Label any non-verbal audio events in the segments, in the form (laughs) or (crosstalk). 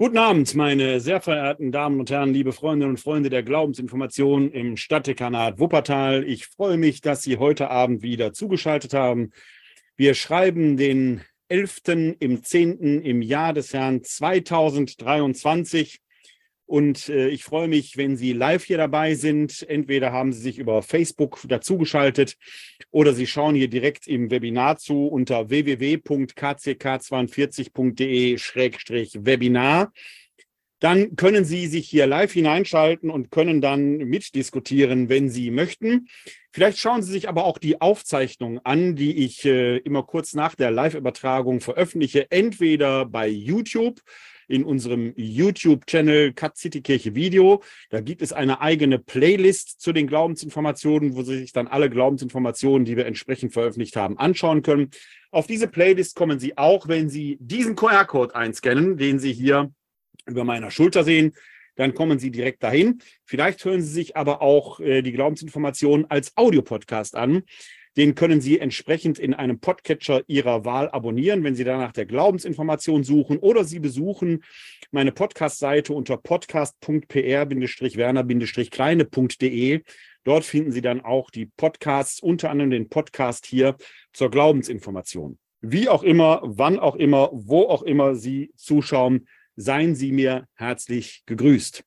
Guten Abend, meine sehr verehrten Damen und Herren, liebe Freundinnen und Freunde der Glaubensinformation im Stadtdekanat Wuppertal. Ich freue mich, dass Sie heute Abend wieder zugeschaltet haben. Wir schreiben den 11. im 10. im Jahr des Herrn 2023. Und äh, ich freue mich, wenn Sie live hier dabei sind. Entweder haben Sie sich über Facebook dazugeschaltet oder Sie schauen hier direkt im Webinar zu unter www.kck42.de-webinar. Dann können Sie sich hier live hineinschalten und können dann mitdiskutieren, wenn Sie möchten. Vielleicht schauen Sie sich aber auch die Aufzeichnung an, die ich äh, immer kurz nach der Live-Übertragung veröffentliche, entweder bei YouTube in unserem YouTube-Channel Cut City Kirche Video. Da gibt es eine eigene Playlist zu den Glaubensinformationen, wo Sie sich dann alle Glaubensinformationen, die wir entsprechend veröffentlicht haben, anschauen können. Auf diese Playlist kommen Sie auch, wenn Sie diesen QR-Code einscannen, den Sie hier über meiner Schulter sehen. Dann kommen Sie direkt dahin. Vielleicht hören Sie sich aber auch äh, die Glaubensinformationen als Audiopodcast an. Den können Sie entsprechend in einem Podcatcher Ihrer Wahl abonnieren, wenn Sie danach der Glaubensinformation suchen oder Sie besuchen meine Podcast-Seite unter podcast.pr-werner-kleine.de. Dort finden Sie dann auch die Podcasts, unter anderem den Podcast hier zur Glaubensinformation. Wie auch immer, wann auch immer, wo auch immer Sie zuschauen, seien Sie mir herzlich gegrüßt.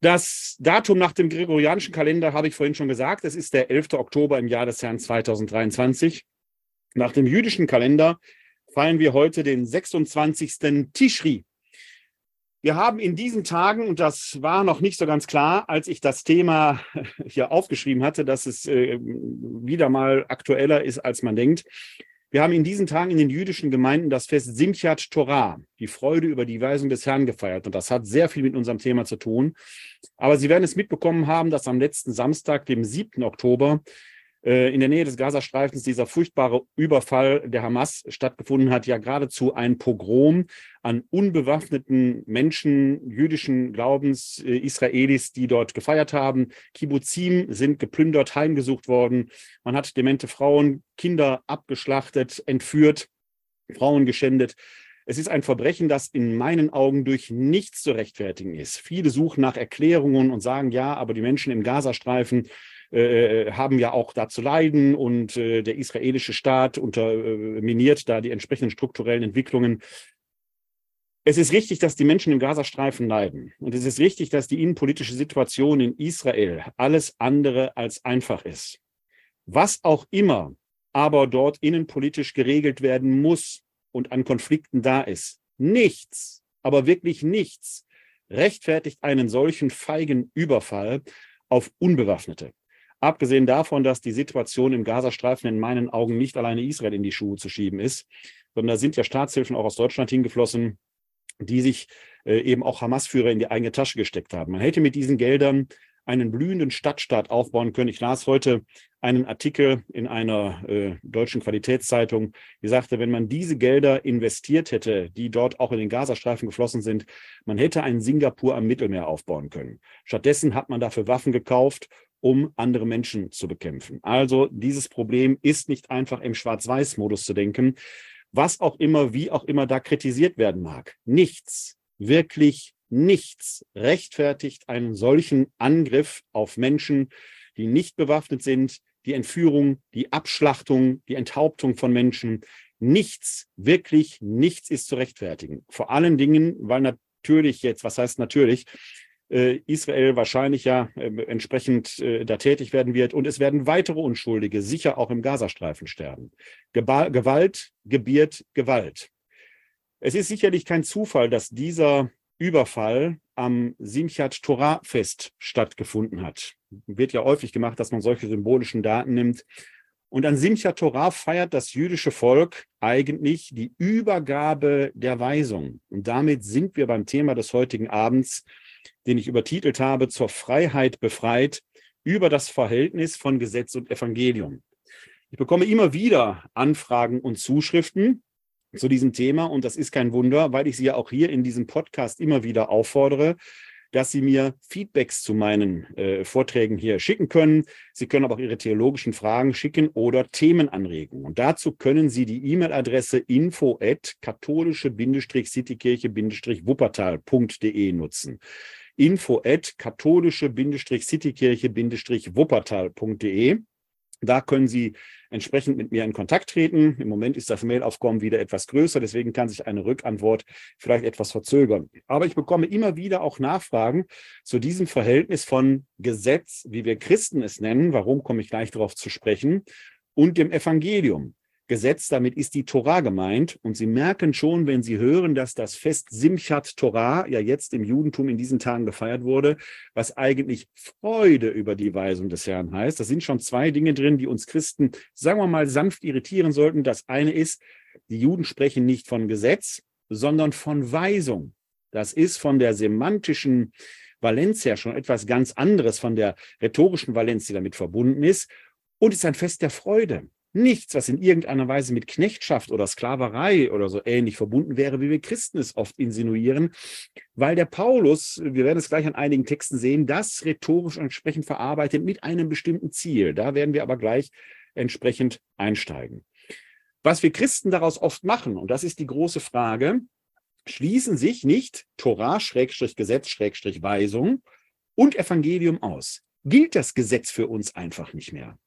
Das Datum nach dem gregorianischen Kalender habe ich vorhin schon gesagt. Es ist der 11. Oktober im Jahr des Herrn 2023. Nach dem jüdischen Kalender feiern wir heute den 26. Tischri. Wir haben in diesen Tagen, und das war noch nicht so ganz klar, als ich das Thema (laughs) hier aufgeschrieben hatte, dass es äh, wieder mal aktueller ist, als man denkt. Wir haben in diesen Tagen in den jüdischen Gemeinden das Fest Simchat Torah, die Freude über die Weisung des Herrn gefeiert. Und das hat sehr viel mit unserem Thema zu tun. Aber Sie werden es mitbekommen haben, dass am letzten Samstag, dem 7. Oktober, in der Nähe des Gazastreifens dieser furchtbare Überfall der Hamas stattgefunden hat, ja geradezu ein Pogrom an unbewaffneten Menschen jüdischen Glaubens, äh, Israelis, die dort gefeiert haben. Kibbuzim sind geplündert, heimgesucht worden. Man hat demente Frauen, Kinder abgeschlachtet, entführt, Frauen geschändet. Es ist ein Verbrechen, das in meinen Augen durch nichts zu rechtfertigen ist. Viele suchen nach Erklärungen und sagen, ja, aber die Menschen im Gazastreifen äh, haben ja auch da zu leiden und äh, der israelische Staat unterminiert da die entsprechenden strukturellen Entwicklungen. Es ist richtig, dass die Menschen im Gazastreifen leiden. Und es ist richtig, dass die innenpolitische Situation in Israel alles andere als einfach ist. Was auch immer aber dort innenpolitisch geregelt werden muss und an Konflikten da ist, nichts, aber wirklich nichts rechtfertigt einen solchen feigen Überfall auf Unbewaffnete. Abgesehen davon, dass die Situation im Gazastreifen in meinen Augen nicht alleine Israel in die Schuhe zu schieben ist, sondern da sind ja Staatshilfen auch aus Deutschland hingeflossen, die sich äh, eben auch Hamas-Führer in die eigene Tasche gesteckt haben. Man hätte mit diesen Geldern einen blühenden Stadtstaat aufbauen können. Ich las heute einen Artikel in einer äh, deutschen Qualitätszeitung, die sagte, wenn man diese Gelder investiert hätte, die dort auch in den Gazastreifen geflossen sind, man hätte einen Singapur am Mittelmeer aufbauen können. Stattdessen hat man dafür Waffen gekauft um andere Menschen zu bekämpfen. Also dieses Problem ist nicht einfach im Schwarz-Weiß-Modus zu denken, was auch immer, wie auch immer da kritisiert werden mag. Nichts, wirklich nichts rechtfertigt einen solchen Angriff auf Menschen, die nicht bewaffnet sind, die Entführung, die Abschlachtung, die Enthauptung von Menschen. Nichts, wirklich nichts ist zu rechtfertigen. Vor allen Dingen, weil natürlich jetzt, was heißt natürlich, Israel wahrscheinlich ja äh, entsprechend äh, da tätig werden wird. Und es werden weitere Unschuldige sicher auch im Gazastreifen sterben. Gewalt gebiert Gewalt. Es ist sicherlich kein Zufall, dass dieser Überfall am Simchat Torah Fest stattgefunden hat. Wird ja häufig gemacht, dass man solche symbolischen Daten nimmt. Und an Simchat Torah feiert das jüdische Volk eigentlich die Übergabe der Weisung. Und damit sind wir beim Thema des heutigen Abends, den ich übertitelt habe, zur Freiheit befreit über das Verhältnis von Gesetz und Evangelium. Ich bekomme immer wieder Anfragen und Zuschriften zu diesem Thema und das ist kein Wunder, weil ich Sie ja auch hier in diesem Podcast immer wieder auffordere, dass Sie mir Feedbacks zu meinen äh, Vorträgen hier schicken können. Sie können aber auch Ihre theologischen Fragen schicken oder Themenanregungen. Und dazu können Sie die E-Mail-Adresse info at katholische-citykirche-wuppertal.de nutzen info at katholische-citykirche-wuppertal.de. Da können Sie entsprechend mit mir in Kontakt treten. Im Moment ist das Mailaufkommen wieder etwas größer, deswegen kann sich eine Rückantwort vielleicht etwas verzögern. Aber ich bekomme immer wieder auch Nachfragen zu diesem Verhältnis von Gesetz, wie wir Christen es nennen, warum komme ich gleich darauf zu sprechen, und dem Evangelium. Gesetz, damit ist die Torah gemeint. Und Sie merken schon, wenn Sie hören, dass das Fest Simchat Torah ja jetzt im Judentum in diesen Tagen gefeiert wurde, was eigentlich Freude über die Weisung des Herrn heißt. Da sind schon zwei Dinge drin, die uns Christen, sagen wir mal, sanft irritieren sollten. Das eine ist, die Juden sprechen nicht von Gesetz, sondern von Weisung. Das ist von der semantischen Valenz her schon etwas ganz anderes, von der rhetorischen Valenz, die damit verbunden ist. Und ist ein Fest der Freude nichts, was in irgendeiner Weise mit Knechtschaft oder Sklaverei oder so ähnlich verbunden wäre, wie wir Christen es oft insinuieren, weil der Paulus, wir werden es gleich an einigen Texten sehen, das rhetorisch entsprechend verarbeitet mit einem bestimmten Ziel. Da werden wir aber gleich entsprechend einsteigen. Was wir Christen daraus oft machen, und das ist die große Frage, schließen sich nicht Torah, Schrägstrich Gesetz, Schrägstrich Weisung und Evangelium aus. Gilt das Gesetz für uns einfach nicht mehr?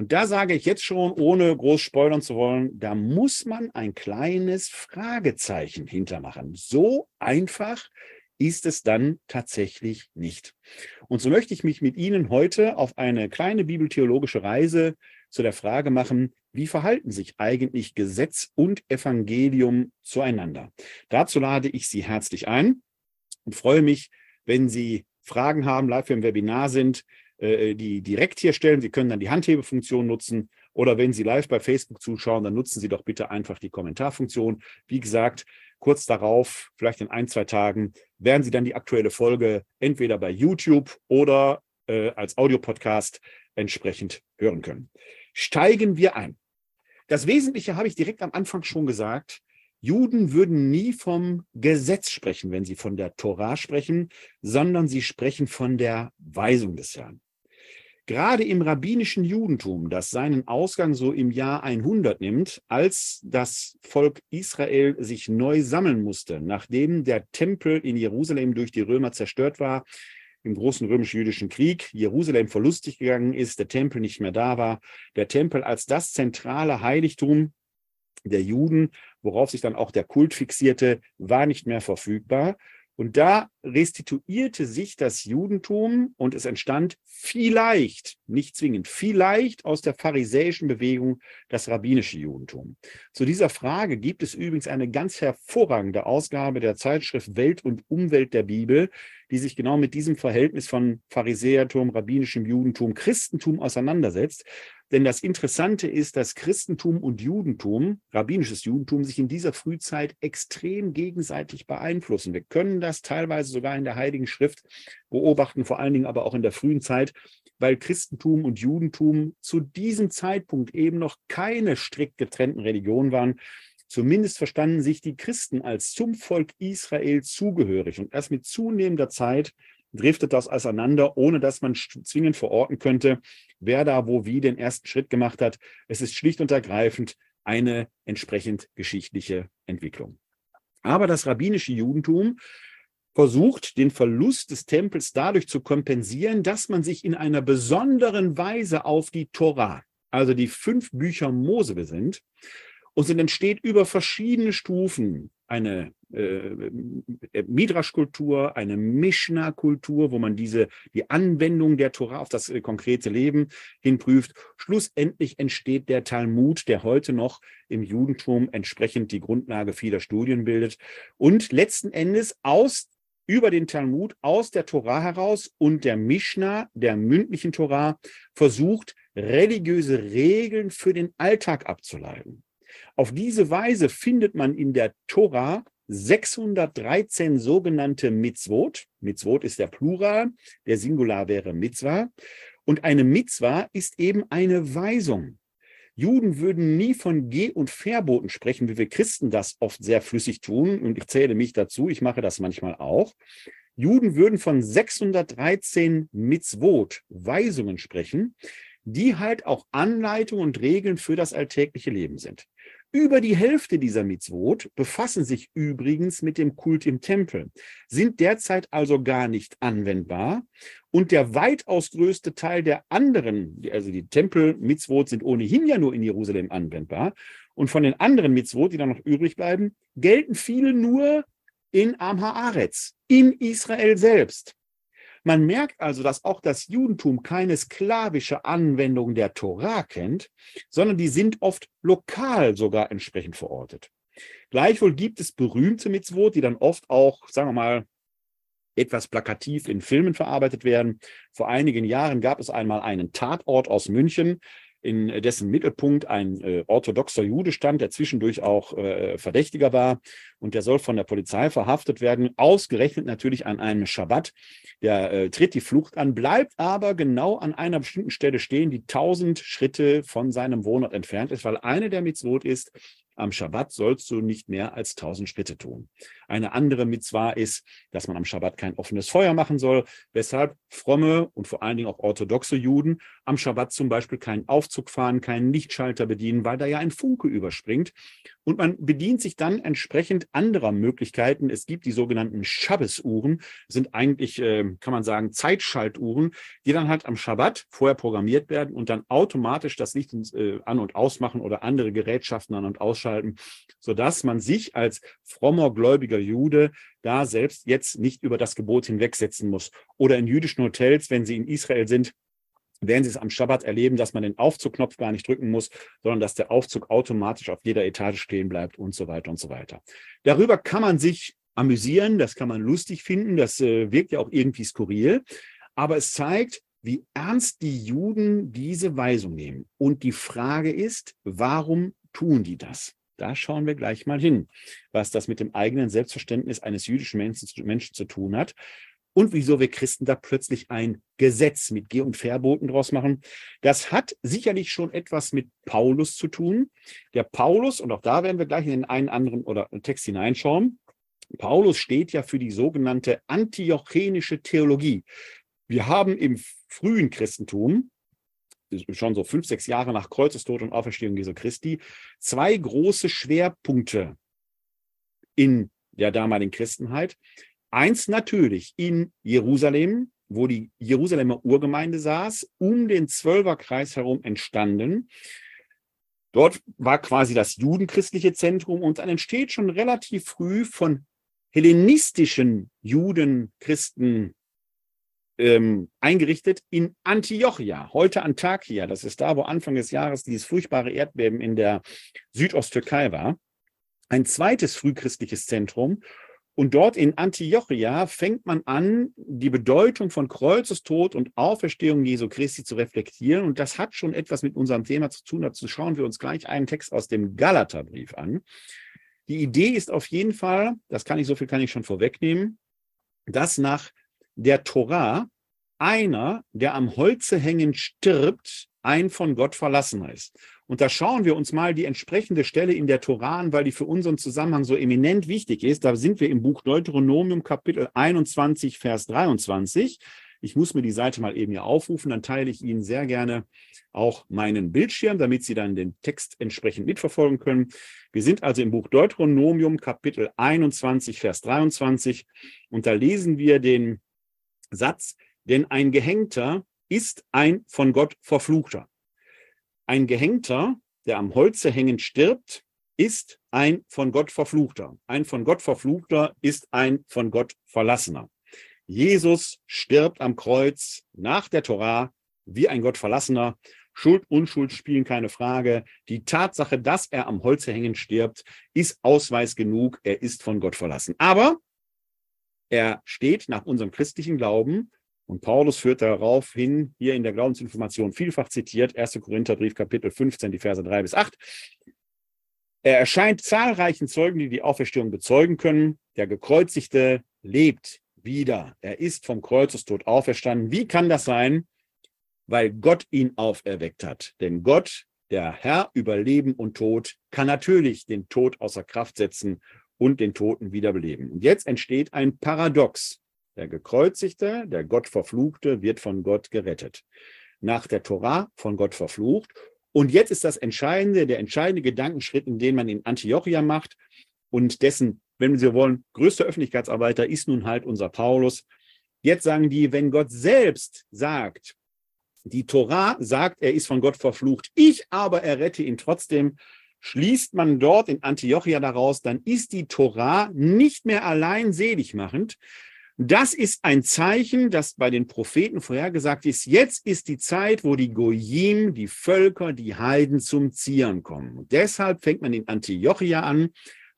Und da sage ich jetzt schon, ohne groß spoilern zu wollen, da muss man ein kleines Fragezeichen hintermachen. So einfach ist es dann tatsächlich nicht. Und so möchte ich mich mit Ihnen heute auf eine kleine bibeltheologische Reise zu der Frage machen, wie verhalten sich eigentlich Gesetz und Evangelium zueinander? Dazu lade ich Sie herzlich ein und freue mich, wenn Sie Fragen haben, live im Webinar sind, äh, die direkt hier stellen. Sie können dann die Handhebefunktion nutzen oder wenn Sie live bei Facebook zuschauen, dann nutzen Sie doch bitte einfach die Kommentarfunktion. Wie gesagt, kurz darauf, vielleicht in ein, zwei Tagen, werden Sie dann die aktuelle Folge entweder bei YouTube oder äh, als Audiopodcast entsprechend hören können. Steigen wir ein. Das Wesentliche habe ich direkt am Anfang schon gesagt. Juden würden nie vom Gesetz sprechen, wenn sie von der Torah sprechen, sondern sie sprechen von der Weisung des Herrn. Gerade im rabbinischen Judentum, das seinen Ausgang so im Jahr 100 nimmt, als das Volk Israel sich neu sammeln musste, nachdem der Tempel in Jerusalem durch die Römer zerstört war, im großen römisch-jüdischen Krieg, Jerusalem verlustig gegangen ist, der Tempel nicht mehr da war, der Tempel als das zentrale Heiligtum der Juden, worauf sich dann auch der Kult fixierte, war nicht mehr verfügbar. Und da restituierte sich das Judentum und es entstand vielleicht, nicht zwingend, vielleicht aus der pharisäischen Bewegung das rabbinische Judentum. Zu dieser Frage gibt es übrigens eine ganz hervorragende Ausgabe der Zeitschrift Welt und Umwelt der Bibel, die sich genau mit diesem Verhältnis von Pharisäertum, rabbinischem Judentum, Christentum auseinandersetzt. Denn das Interessante ist, dass Christentum und Judentum, rabbinisches Judentum, sich in dieser Frühzeit extrem gegenseitig beeinflussen. Wir können das teilweise sogar in der Heiligen Schrift beobachten, vor allen Dingen aber auch in der frühen Zeit, weil Christentum und Judentum zu diesem Zeitpunkt eben noch keine strikt getrennten Religionen waren. Zumindest verstanden sich die Christen als zum Volk Israel zugehörig. Und erst mit zunehmender Zeit driftet das auseinander, ohne dass man zwingend verorten könnte, wer da wo wie den ersten Schritt gemacht hat. Es ist schlicht und ergreifend eine entsprechend geschichtliche Entwicklung. Aber das rabbinische Judentum versucht, den Verlust des Tempels dadurch zu kompensieren, dass man sich in einer besonderen Weise auf die Torah, also die fünf Bücher Mose besinnt. Und es entsteht über verschiedene Stufen eine äh, äh, Midrash-Kultur, eine Mishnah-Kultur, wo man diese, die Anwendung der Torah auf das äh, konkrete Leben hinprüft. Schlussendlich entsteht der Talmud, der heute noch im Judentum entsprechend die Grundlage vieler Studien bildet. Und letzten Endes aus über den Talmud, aus der Torah heraus und der Mishnah, der mündlichen Torah, versucht, religiöse Regeln für den Alltag abzuleiten. Auf diese Weise findet man in der Tora 613 sogenannte Mitzvot. Mitzvot ist der Plural, der Singular wäre Mitzvah. Und eine Mitzvah ist eben eine Weisung. Juden würden nie von Geh- und Verboten sprechen, wie wir Christen das oft sehr flüssig tun. Und ich zähle mich dazu, ich mache das manchmal auch. Juden würden von 613 Mitzvot, Weisungen sprechen, die halt auch Anleitungen und Regeln für das alltägliche Leben sind. Über die Hälfte dieser Mitzvot befassen sich übrigens mit dem Kult im Tempel, sind derzeit also gar nicht anwendbar. Und der weitaus größte Teil der anderen, also die Tempel-Mitzvot sind ohnehin ja nur in Jerusalem anwendbar. Und von den anderen Mitzvot, die dann noch übrig bleiben, gelten viele nur in Am Haaretz, in Israel selbst. Man merkt also, dass auch das Judentum keine sklavische Anwendung der Torah kennt, sondern die sind oft lokal sogar entsprechend verortet. Gleichwohl gibt es berühmte Mitzvot, die dann oft auch, sagen wir mal, etwas plakativ in Filmen verarbeitet werden. Vor einigen Jahren gab es einmal einen Tatort aus München, in dessen Mittelpunkt ein äh, orthodoxer Jude stand, der zwischendurch auch äh, Verdächtiger war. Und der soll von der Polizei verhaftet werden, ausgerechnet natürlich an einem Schabbat. Der äh, tritt die Flucht an, bleibt aber genau an einer bestimmten Stelle stehen, die tausend Schritte von seinem Wohnort entfernt ist, weil eine der Mitzvot ist, am Schabbat sollst du nicht mehr als tausend Schritte tun. Eine andere Mitzwa ist, dass man am Schabbat kein offenes Feuer machen soll, weshalb fromme und vor allen Dingen auch orthodoxe Juden am Schabbat zum Beispiel keinen Aufzug fahren, keinen Lichtschalter bedienen, weil da ja ein Funke überspringt. Und man bedient sich dann entsprechend anderer Möglichkeiten. Es gibt die sogenannten Schabbesuhren, sind eigentlich, äh, kann man sagen, Zeitschaltuhren, die dann halt am Schabbat vorher programmiert werden und dann automatisch das Licht äh, an- und ausmachen oder andere Gerätschaften an- und ausschalten, sodass man sich als frommer, gläubiger Jude da selbst jetzt nicht über das Gebot hinwegsetzen muss. Oder in jüdischen Hotels, wenn sie in Israel sind, werden Sie es am Schabbat erleben, dass man den Aufzugknopf gar nicht drücken muss, sondern dass der Aufzug automatisch auf jeder Etage stehen bleibt und so weiter und so weiter. Darüber kann man sich amüsieren, das kann man lustig finden, das äh, wirkt ja auch irgendwie skurril, aber es zeigt, wie ernst die Juden diese Weisung nehmen. Und die Frage ist, warum tun die das? Da schauen wir gleich mal hin, was das mit dem eigenen Selbstverständnis eines jüdischen Menschen, Menschen zu tun hat und wieso wir Christen da plötzlich ein Gesetz mit Geh- und Verboten draus machen. Das hat sicherlich schon etwas mit Paulus zu tun. Der Paulus, und auch da werden wir gleich in den einen anderen oder Text hineinschauen, Paulus steht ja für die sogenannte antiochenische Theologie. Wir haben im frühen Christentum, schon so fünf, sechs Jahre nach Kreuzestod und Auferstehung Jesu Christi, zwei große Schwerpunkte in der damaligen Christenheit. Eins natürlich in Jerusalem, wo die Jerusalemer Urgemeinde saß, um den Zwölferkreis herum entstanden. Dort war quasi das judenchristliche Zentrum und dann entsteht schon relativ früh von hellenistischen Juden, Christen ähm, eingerichtet in Antiochia, heute Antakya. Das ist da, wo Anfang des Jahres dieses furchtbare Erdbeben in der Südosttürkei war. Ein zweites frühchristliches Zentrum und dort in Antiochia fängt man an, die Bedeutung von Kreuzestod und Auferstehung Jesu Christi zu reflektieren. Und das hat schon etwas mit unserem Thema zu tun. Dazu schauen wir uns gleich einen Text aus dem Galaterbrief an. Die Idee ist auf jeden Fall, das kann ich, so viel kann ich schon vorwegnehmen, dass nach der Torah einer, der am Holze hängen stirbt, ein von Gott verlassener ist. Und da schauen wir uns mal die entsprechende Stelle in der Tora an, weil die für unseren Zusammenhang so eminent wichtig ist. Da sind wir im Buch Deuteronomium Kapitel 21, Vers 23. Ich muss mir die Seite mal eben hier aufrufen, dann teile ich Ihnen sehr gerne auch meinen Bildschirm, damit Sie dann den Text entsprechend mitverfolgen können. Wir sind also im Buch Deuteronomium Kapitel 21, Vers 23 und da lesen wir den Satz, denn ein Gehängter ist ein von Gott verfluchter. Ein Gehängter, der am Holze hängend stirbt, ist ein von Gott verfluchter. Ein von Gott verfluchter ist ein von Gott verlassener. Jesus stirbt am Kreuz nach der Torah wie ein Gott verlassener. Schuld, Unschuld spielen keine Frage. Die Tatsache, dass er am Holze hängend stirbt, ist Ausweis genug. Er ist von Gott verlassen. Aber er steht nach unserem christlichen Glauben und Paulus führt darauf hin, hier in der Glaubensinformation vielfach zitiert, 1. Korintherbrief, Kapitel 15, die Verse 3 bis 8. Er erscheint zahlreichen Zeugen, die die Auferstehung bezeugen können. Der Gekreuzigte lebt wieder. Er ist vom Kreuzestod auferstanden. Wie kann das sein? Weil Gott ihn auferweckt hat. Denn Gott, der Herr über Leben und Tod, kann natürlich den Tod außer Kraft setzen und den Toten wiederbeleben. Und jetzt entsteht ein Paradox. Der Gekreuzigte, der Gott verfluchte, wird von Gott gerettet. Nach der Torah von Gott verflucht. Und jetzt ist das entscheidende, der entscheidende Gedankenschritt, in den man in Antiochia macht und dessen, wenn Sie wollen, größter Öffentlichkeitsarbeiter ist nun halt unser Paulus. Jetzt sagen die, wenn Gott selbst sagt, die Torah sagt, er ist von Gott verflucht, ich aber errette ihn trotzdem, schließt man dort in Antiochia daraus, dann ist die Torah nicht mehr allein selig machend. Das ist ein Zeichen, das bei den Propheten vorhergesagt ist. Jetzt ist die Zeit, wo die Goyim, die Völker, die Heiden zum Zieren kommen. Und deshalb fängt man in Antiochia an,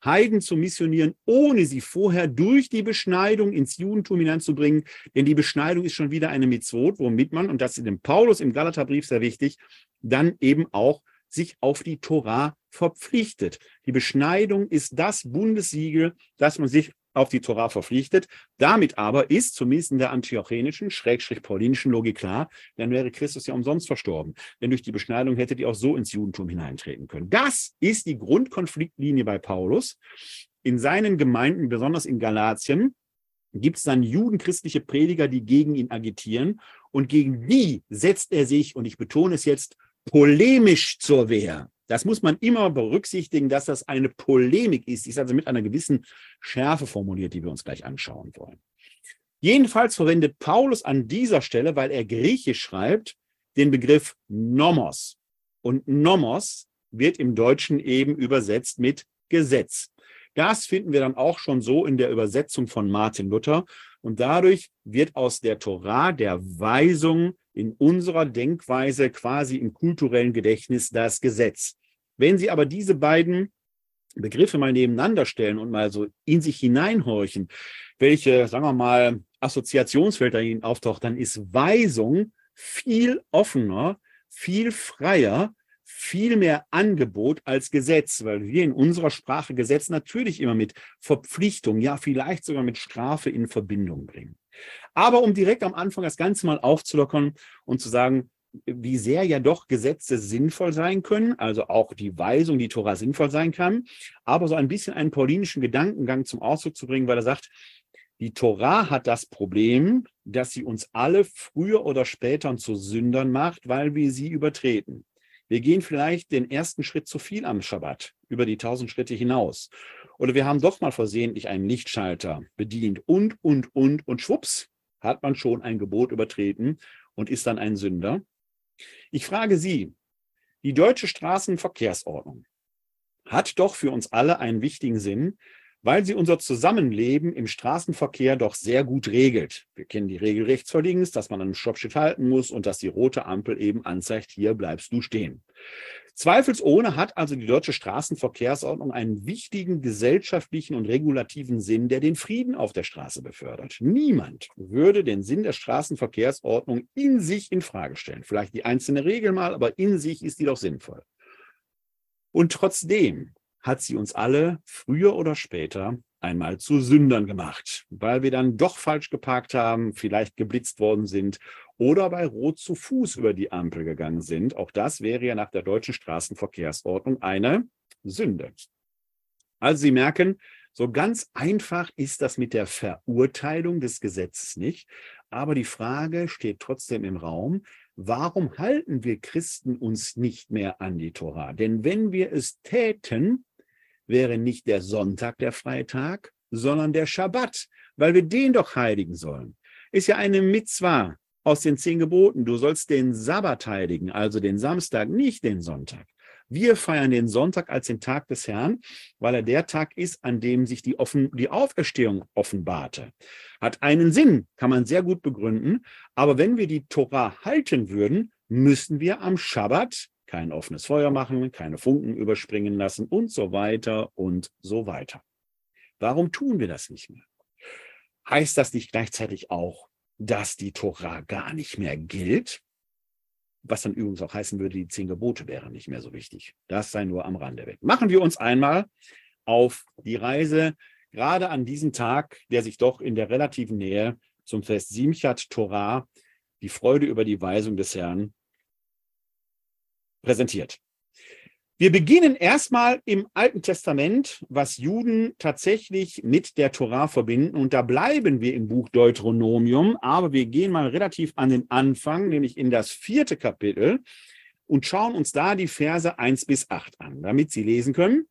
Heiden zu missionieren, ohne sie vorher durch die Beschneidung ins Judentum hineinzubringen. Denn die Beschneidung ist schon wieder eine Mitzvot, womit man, und das ist dem Paulus im Galaterbrief sehr wichtig, dann eben auch sich auf die Torah verpflichtet. Die Beschneidung ist das Bundessiegel, dass man sich auf die Torah verpflichtet. Damit aber ist zumindest in der antiochenischen, schrägstrich paulinischen Logik klar, dann wäre Christus ja umsonst verstorben. Denn durch die Beschneidung hätte die auch so ins Judentum hineintreten können. Das ist die Grundkonfliktlinie bei Paulus. In seinen Gemeinden, besonders in Galatien, gibt es dann judenchristliche Prediger, die gegen ihn agitieren. Und gegen die setzt er sich, und ich betone es jetzt, polemisch zur Wehr. Das muss man immer berücksichtigen, dass das eine Polemik ist. Ist also mit einer gewissen Schärfe formuliert, die wir uns gleich anschauen wollen. Jedenfalls verwendet Paulus an dieser Stelle, weil er griechisch schreibt, den Begriff Nomos. Und Nomos wird im Deutschen eben übersetzt mit Gesetz. Das finden wir dann auch schon so in der Übersetzung von Martin Luther. Und dadurch wird aus der Torah, der Weisung, in unserer Denkweise quasi im kulturellen Gedächtnis das Gesetz. Wenn Sie aber diese beiden Begriffe mal nebeneinander stellen und mal so in sich hineinhorchen, welche, sagen wir mal, Assoziationsfelder Ihnen auftaucht, dann ist Weisung viel offener, viel freier, viel mehr Angebot als Gesetz, weil wir in unserer Sprache Gesetz natürlich immer mit Verpflichtung, ja vielleicht sogar mit Strafe in Verbindung bringen. Aber um direkt am Anfang das Ganze mal aufzulockern und zu sagen, wie sehr ja doch Gesetze sinnvoll sein können, also auch die Weisung, die Tora sinnvoll sein kann, aber so ein bisschen einen paulinischen Gedankengang zum Ausdruck zu bringen, weil er sagt, die Tora hat das Problem, dass sie uns alle früher oder später zu Sündern macht, weil wir sie übertreten. Wir gehen vielleicht den ersten Schritt zu viel am Schabbat, über die tausend Schritte hinaus. Oder wir haben doch mal versehentlich einen Lichtschalter bedient und, und, und, und schwupps, hat man schon ein Gebot übertreten und ist dann ein Sünder. Ich frage Sie, die deutsche Straßenverkehrsordnung hat doch für uns alle einen wichtigen Sinn, weil sie unser Zusammenleben im Straßenverkehr doch sehr gut regelt. Wir kennen die Regel rechts vor links, dass man an einem Stoppschild halten muss und dass die rote Ampel eben anzeigt, hier bleibst du stehen. Zweifelsohne hat also die deutsche Straßenverkehrsordnung einen wichtigen gesellschaftlichen und regulativen Sinn, der den Frieden auf der Straße befördert. Niemand würde den Sinn der Straßenverkehrsordnung in sich in Frage stellen. Vielleicht die einzelne Regel mal, aber in sich ist die doch sinnvoll. Und trotzdem hat sie uns alle früher oder später einmal zu Sündern gemacht, weil wir dann doch falsch geparkt haben, vielleicht geblitzt worden sind oder bei Rot zu Fuß über die Ampel gegangen sind. Auch das wäre ja nach der deutschen Straßenverkehrsordnung eine Sünde. Also Sie merken, so ganz einfach ist das mit der Verurteilung des Gesetzes nicht. Aber die Frage steht trotzdem im Raum, warum halten wir Christen uns nicht mehr an die Tora? Denn wenn wir es täten, wäre nicht der Sonntag der Freitag, sondern der Schabbat, weil wir den doch heiligen sollen. Ist ja eine Mitzwa aus den zehn Geboten. Du sollst den Sabbat heiligen, also den Samstag, nicht den Sonntag. Wir feiern den Sonntag als den Tag des Herrn, weil er der Tag ist, an dem sich die, Offen die Auferstehung offenbarte. Hat einen Sinn, kann man sehr gut begründen. Aber wenn wir die Tora halten würden, müssen wir am Schabbat kein offenes Feuer machen, keine Funken überspringen lassen und so weiter und so weiter. Warum tun wir das nicht mehr? Heißt das nicht gleichzeitig auch, dass die Tora gar nicht mehr gilt? Was dann übrigens auch heißen würde, die zehn Gebote wären nicht mehr so wichtig. Das sei nur am Rande weg. Machen wir uns einmal auf die Reise, gerade an diesem Tag, der sich doch in der relativen Nähe zum Fest Simchat Torah, die Freude über die Weisung des Herrn, präsentiert. Wir beginnen erstmal im Alten Testament, was Juden tatsächlich mit der Torah verbinden. Und da bleiben wir im Buch Deuteronomium, aber wir gehen mal relativ an den Anfang, nämlich in das vierte Kapitel und schauen uns da die Verse 1 bis 8 an. Damit Sie lesen können,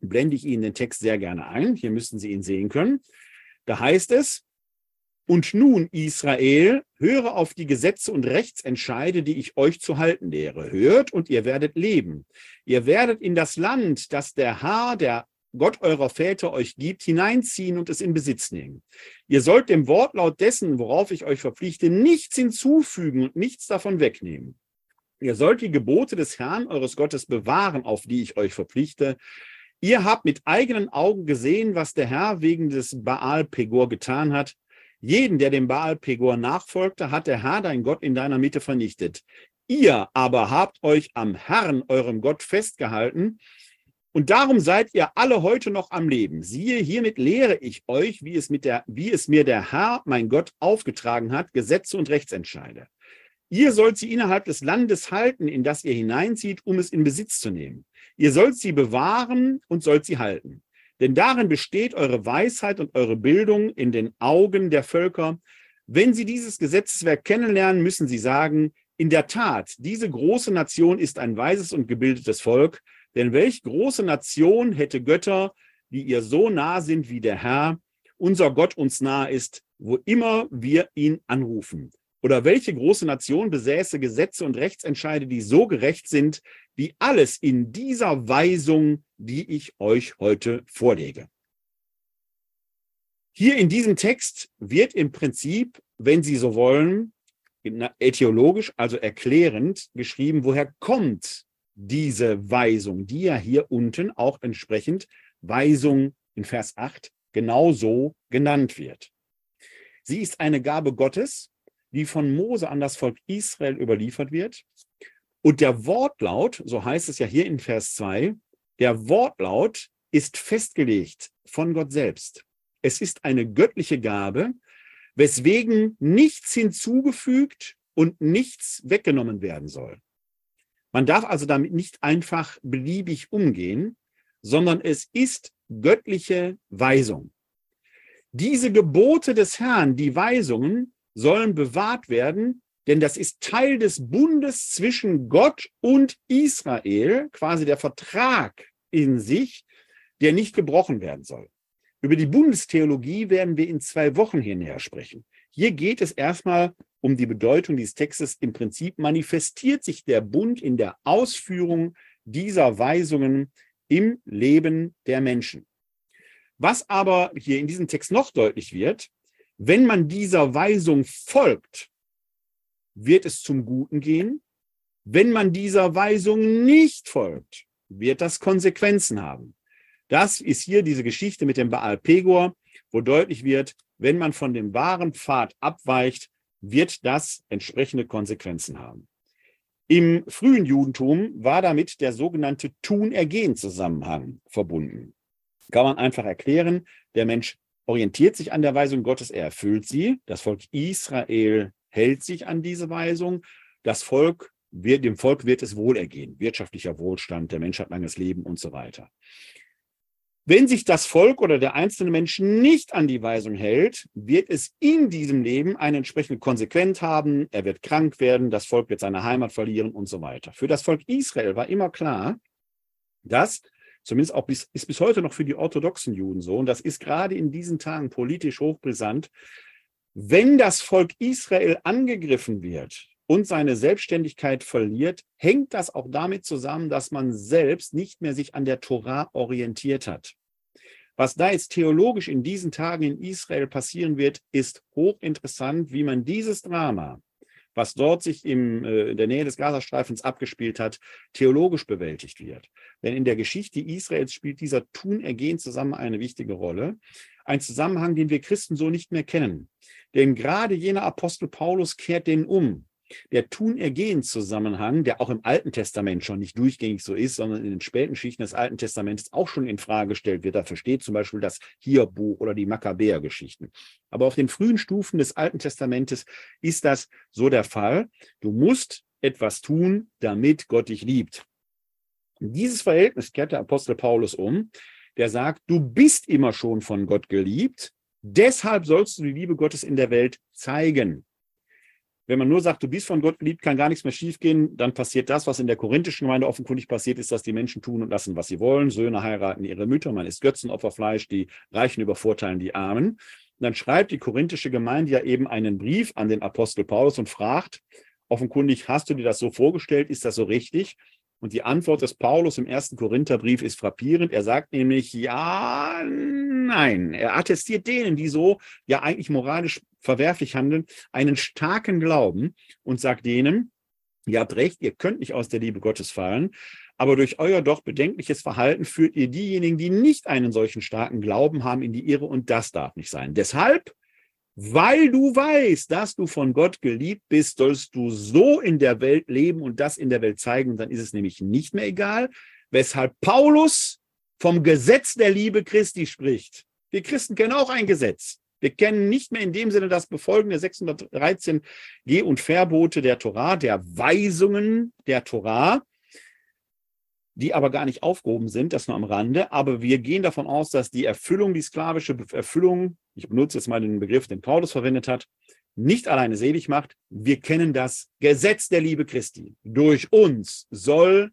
blende ich Ihnen den Text sehr gerne ein. Hier müssten Sie ihn sehen können. Da heißt es, und nun, Israel, höre auf die Gesetze und Rechtsentscheide, die ich euch zu halten lehre. Hört und ihr werdet leben. Ihr werdet in das Land, das der Herr, der Gott eurer Väter euch gibt, hineinziehen und es in Besitz nehmen. Ihr sollt dem Wortlaut dessen, worauf ich euch verpflichte, nichts hinzufügen und nichts davon wegnehmen. Ihr sollt die Gebote des Herrn eures Gottes bewahren, auf die ich euch verpflichte. Ihr habt mit eigenen Augen gesehen, was der Herr wegen des Baal Pegor getan hat. Jeden, der dem Baal Pegor nachfolgte, hat der Herr dein Gott in deiner Mitte vernichtet. Ihr aber habt euch am Herrn, eurem Gott, festgehalten. Und darum seid ihr alle heute noch am Leben. Siehe, hiermit lehre ich euch, wie es, mit der, wie es mir der Herr, mein Gott, aufgetragen hat, Gesetze und Rechtsentscheide. Ihr sollt sie innerhalb des Landes halten, in das ihr hineinzieht, um es in Besitz zu nehmen. Ihr sollt sie bewahren und sollt sie halten. Denn darin besteht eure Weisheit und eure Bildung in den Augen der Völker. Wenn sie dieses Gesetzeswerk kennenlernen, müssen sie sagen, in der Tat, diese große Nation ist ein weises und gebildetes Volk. Denn welch große Nation hätte Götter, die ihr so nah sind wie der Herr, unser Gott uns nah ist, wo immer wir ihn anrufen? Oder welche große Nation besäße Gesetze und Rechtsentscheide, die so gerecht sind, wie alles in dieser Weisung, die ich euch heute vorlege? Hier in diesem Text wird im Prinzip, wenn Sie so wollen, äthiologisch, also erklärend geschrieben, woher kommt diese Weisung, die ja hier unten auch entsprechend Weisung in Vers 8 genauso genannt wird. Sie ist eine Gabe Gottes, die von Mose an das Volk Israel überliefert wird. Und der Wortlaut, so heißt es ja hier in Vers 2, der Wortlaut ist festgelegt von Gott selbst. Es ist eine göttliche Gabe, weswegen nichts hinzugefügt und nichts weggenommen werden soll. Man darf also damit nicht einfach beliebig umgehen, sondern es ist göttliche Weisung. Diese Gebote des Herrn, die Weisungen, sollen bewahrt werden, denn das ist Teil des Bundes zwischen Gott und Israel, quasi der Vertrag in sich, der nicht gebrochen werden soll. Über die Bundestheologie werden wir in zwei Wochen hier näher sprechen. Hier geht es erstmal um die Bedeutung dieses Textes. Im Prinzip manifestiert sich der Bund in der Ausführung dieser Weisungen im Leben der Menschen. Was aber hier in diesem Text noch deutlich wird, wenn man dieser Weisung folgt, wird es zum Guten gehen. Wenn man dieser Weisung nicht folgt, wird das Konsequenzen haben. Das ist hier diese Geschichte mit dem Baal Pegor, wo deutlich wird, wenn man von dem wahren Pfad abweicht, wird das entsprechende Konsequenzen haben. Im frühen Judentum war damit der sogenannte Tun-Ergehen-Zusammenhang verbunden. Kann man einfach erklären, der Mensch orientiert sich an der Weisung Gottes, er erfüllt sie. Das Volk Israel hält sich an diese Weisung. Das Volk wird, dem Volk wird es wohlergehen, wirtschaftlicher Wohlstand, der Mensch hat langes Leben und so weiter. Wenn sich das Volk oder der einzelne Mensch nicht an die Weisung hält, wird es in diesem Leben eine entsprechende Konsequenz haben. Er wird krank werden, das Volk wird seine Heimat verlieren und so weiter. Für das Volk Israel war immer klar, dass zumindest auch bis, ist bis heute noch für die orthodoxen Juden so, und das ist gerade in diesen Tagen politisch hochbrisant, wenn das Volk Israel angegriffen wird und seine Selbstständigkeit verliert, hängt das auch damit zusammen, dass man selbst nicht mehr sich an der Torah orientiert hat. Was da jetzt theologisch in diesen Tagen in Israel passieren wird, ist hochinteressant, wie man dieses Drama was dort sich im, äh, in der Nähe des Gazastreifens abgespielt hat, theologisch bewältigt wird. Denn in der Geschichte Israels spielt dieser Tun-Ergehen zusammen eine wichtige Rolle. Ein Zusammenhang, den wir Christen so nicht mehr kennen. Denn gerade jener Apostel Paulus kehrt den um. Der Tun-Ergehen-Zusammenhang, der auch im Alten Testament schon nicht durchgängig so ist, sondern in den späten Schichten des Alten Testaments auch schon in Frage gestellt wird. Dafür steht zum Beispiel das Hierbuch oder die Makkabäer-Geschichten. Aber auf den frühen Stufen des Alten Testamentes ist das so der Fall. Du musst etwas tun, damit Gott dich liebt. Dieses Verhältnis kehrt der Apostel Paulus um, der sagt, du bist immer schon von Gott geliebt, deshalb sollst du die Liebe Gottes in der Welt zeigen. Wenn man nur sagt, du bist von Gott geliebt, kann gar nichts mehr schiefgehen, dann passiert das, was in der korinthischen Gemeinde offenkundig passiert ist, dass die Menschen tun und lassen, was sie wollen. Söhne heiraten ihre Mütter, man isst Götzenopferfleisch, die Reichen übervorteilen die Armen. Und dann schreibt die korinthische Gemeinde ja eben einen Brief an den Apostel Paulus und fragt, offenkundig, hast du dir das so vorgestellt? Ist das so richtig? Und die Antwort des Paulus im ersten Korintherbrief ist frappierend. Er sagt nämlich, ja, nein. Er attestiert denen, die so ja eigentlich moralisch verwerflich handeln, einen starken Glauben und sagt denen, ihr habt recht, ihr könnt nicht aus der Liebe Gottes fallen, aber durch euer doch bedenkliches Verhalten führt ihr diejenigen, die nicht einen solchen starken Glauben haben, in die Irre und das darf nicht sein. Deshalb weil du weißt, dass du von Gott geliebt bist, sollst du so in der Welt leben und das in der Welt zeigen. dann ist es nämlich nicht mehr egal, weshalb Paulus vom Gesetz der Liebe Christi spricht. Wir Christen kennen auch ein Gesetz. Wir kennen nicht mehr in dem Sinne das Befolgen der 613 Geh- und Verbote der Torah, der Weisungen der Torah, die aber gar nicht aufgehoben sind, das nur am Rande. Aber wir gehen davon aus, dass die Erfüllung, die sklavische Erfüllung, ich benutze jetzt mal den Begriff, den Paulus verwendet hat, nicht alleine selig macht. Wir kennen das Gesetz der Liebe Christi. Durch uns soll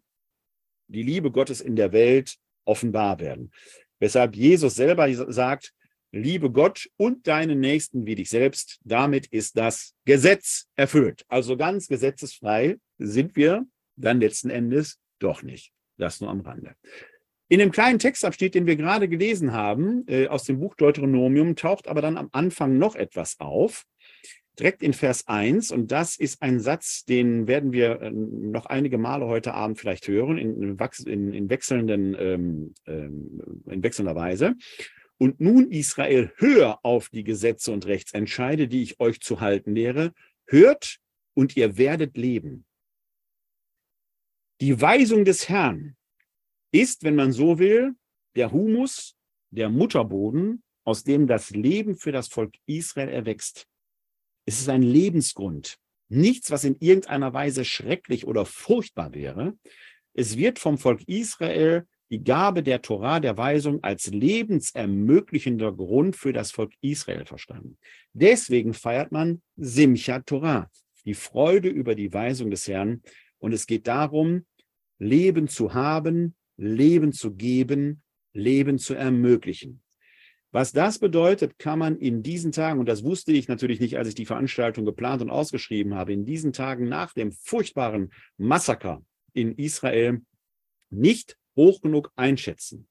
die Liebe Gottes in der Welt offenbar werden. Weshalb Jesus selber sagt, liebe Gott und deinen Nächsten wie dich selbst. Damit ist das Gesetz erfüllt. Also ganz gesetzesfrei sind wir dann letzten Endes doch nicht. Das nur am Rande. In dem kleinen Textabschnitt, den wir gerade gelesen haben, äh, aus dem Buch Deuteronomium, taucht aber dann am Anfang noch etwas auf. Direkt in Vers 1, und das ist ein Satz, den werden wir äh, noch einige Male heute Abend vielleicht hören, in, in, in wechselnden, ähm, ähm, in wechselnder Weise. Und nun, Israel, hör auf die Gesetze und Rechtsentscheide, die ich euch zu halten lehre. Hört und ihr werdet leben. Die Weisung des Herrn ist, wenn man so will, der Humus, der Mutterboden, aus dem das Leben für das Volk Israel erwächst. Es ist ein Lebensgrund. Nichts, was in irgendeiner Weise schrecklich oder furchtbar wäre. Es wird vom Volk Israel die Gabe der Torah, der Weisung, als lebensermöglichender Grund für das Volk Israel verstanden. Deswegen feiert man Simchat Torah, die Freude über die Weisung des Herrn. Und es geht darum, Leben zu haben, Leben zu geben, Leben zu ermöglichen. Was das bedeutet, kann man in diesen Tagen, und das wusste ich natürlich nicht, als ich die Veranstaltung geplant und ausgeschrieben habe, in diesen Tagen nach dem furchtbaren Massaker in Israel nicht hoch genug einschätzen.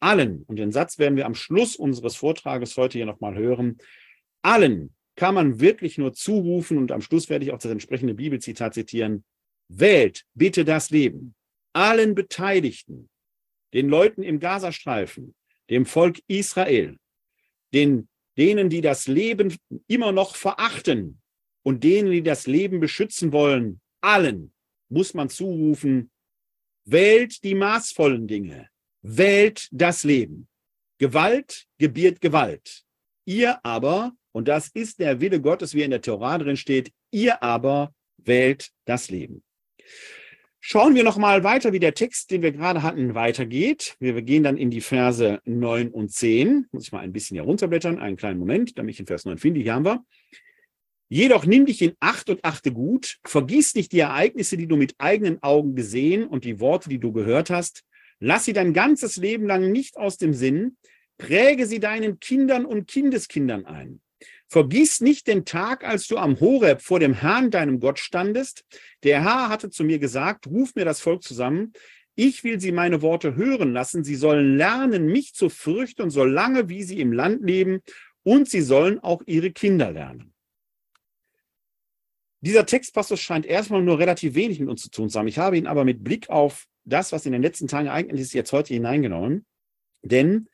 Allen, und den Satz werden wir am Schluss unseres Vortrages heute hier nochmal hören, allen kann man wirklich nur zurufen, und am Schluss werde ich auch das entsprechende Bibelzitat zitieren, wählt bitte das Leben. Allen Beteiligten, den Leuten im Gazastreifen, dem Volk Israel, den, denen, die das Leben immer noch verachten und denen, die das Leben beschützen wollen, allen muss man zurufen, wählt die maßvollen Dinge, wählt das Leben. Gewalt gebiert Gewalt. Ihr aber, und das ist der Wille Gottes, wie in der Torah drin steht, ihr aber wählt das Leben. Schauen wir noch mal weiter, wie der Text, den wir gerade hatten, weitergeht. Wir gehen dann in die Verse 9 und 10. Muss ich mal ein bisschen hier runterblättern, einen kleinen Moment, damit ich den Vers 9 finde. Hier haben wir. Jedoch nimm dich in Acht und achte gut. Vergiss nicht die Ereignisse, die du mit eigenen Augen gesehen und die Worte, die du gehört hast. Lass sie dein ganzes Leben lang nicht aus dem Sinn. Präge sie deinen Kindern und Kindeskindern ein. Vergiss nicht den Tag, als du am Horeb vor dem Herrn, deinem Gott, standest. Der Herr hatte zu mir gesagt, ruf mir das Volk zusammen. Ich will sie meine Worte hören lassen. Sie sollen lernen, mich zu fürchten, solange wie sie im Land leben. Und sie sollen auch ihre Kinder lernen. Dieser Textpassus scheint erstmal nur relativ wenig mit uns zu tun zu haben. Ich habe ihn aber mit Blick auf das, was in den letzten Tagen eigentlich ist, jetzt heute hineingenommen. Denn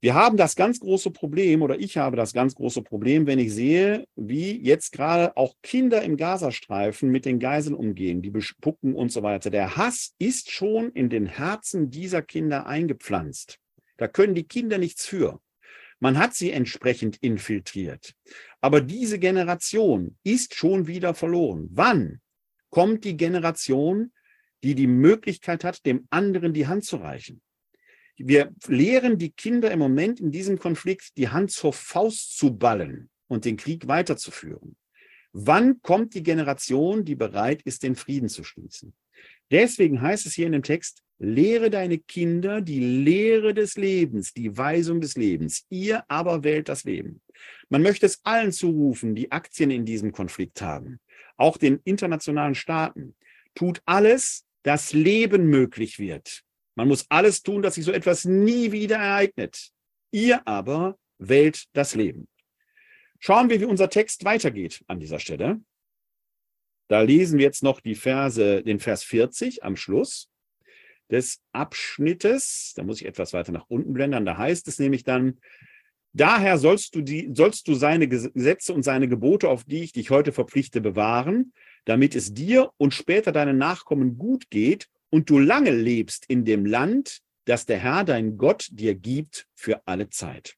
wir haben das ganz große Problem, oder ich habe das ganz große Problem, wenn ich sehe, wie jetzt gerade auch Kinder im Gazastreifen mit den Geiseln umgehen, die bespucken und so weiter. Der Hass ist schon in den Herzen dieser Kinder eingepflanzt. Da können die Kinder nichts für. Man hat sie entsprechend infiltriert. Aber diese Generation ist schon wieder verloren. Wann kommt die Generation, die die Möglichkeit hat, dem anderen die Hand zu reichen. Wir lehren die Kinder im Moment in diesem Konflikt, die Hand zur Faust zu ballen und den Krieg weiterzuführen. Wann kommt die Generation, die bereit ist, den Frieden zu schließen? Deswegen heißt es hier in dem Text, lehre deine Kinder die Lehre des Lebens, die Weisung des Lebens. Ihr aber wählt das Leben. Man möchte es allen zurufen, die Aktien in diesem Konflikt haben, auch den internationalen Staaten. Tut alles, dass Leben möglich wird. Man muss alles tun, dass sich so etwas nie wieder ereignet. Ihr aber wählt das Leben. Schauen wir, wie unser Text weitergeht an dieser Stelle. Da lesen wir jetzt noch die Verse, den Vers 40 am Schluss des Abschnittes. Da muss ich etwas weiter nach unten blenden. Da heißt es nämlich dann, daher sollst du, die, sollst du seine Gesetze und seine Gebote, auf die ich dich heute verpflichte, bewahren, damit es dir und später deinen Nachkommen gut geht und du lange lebst in dem Land, das der Herr, dein Gott, dir gibt für alle Zeit.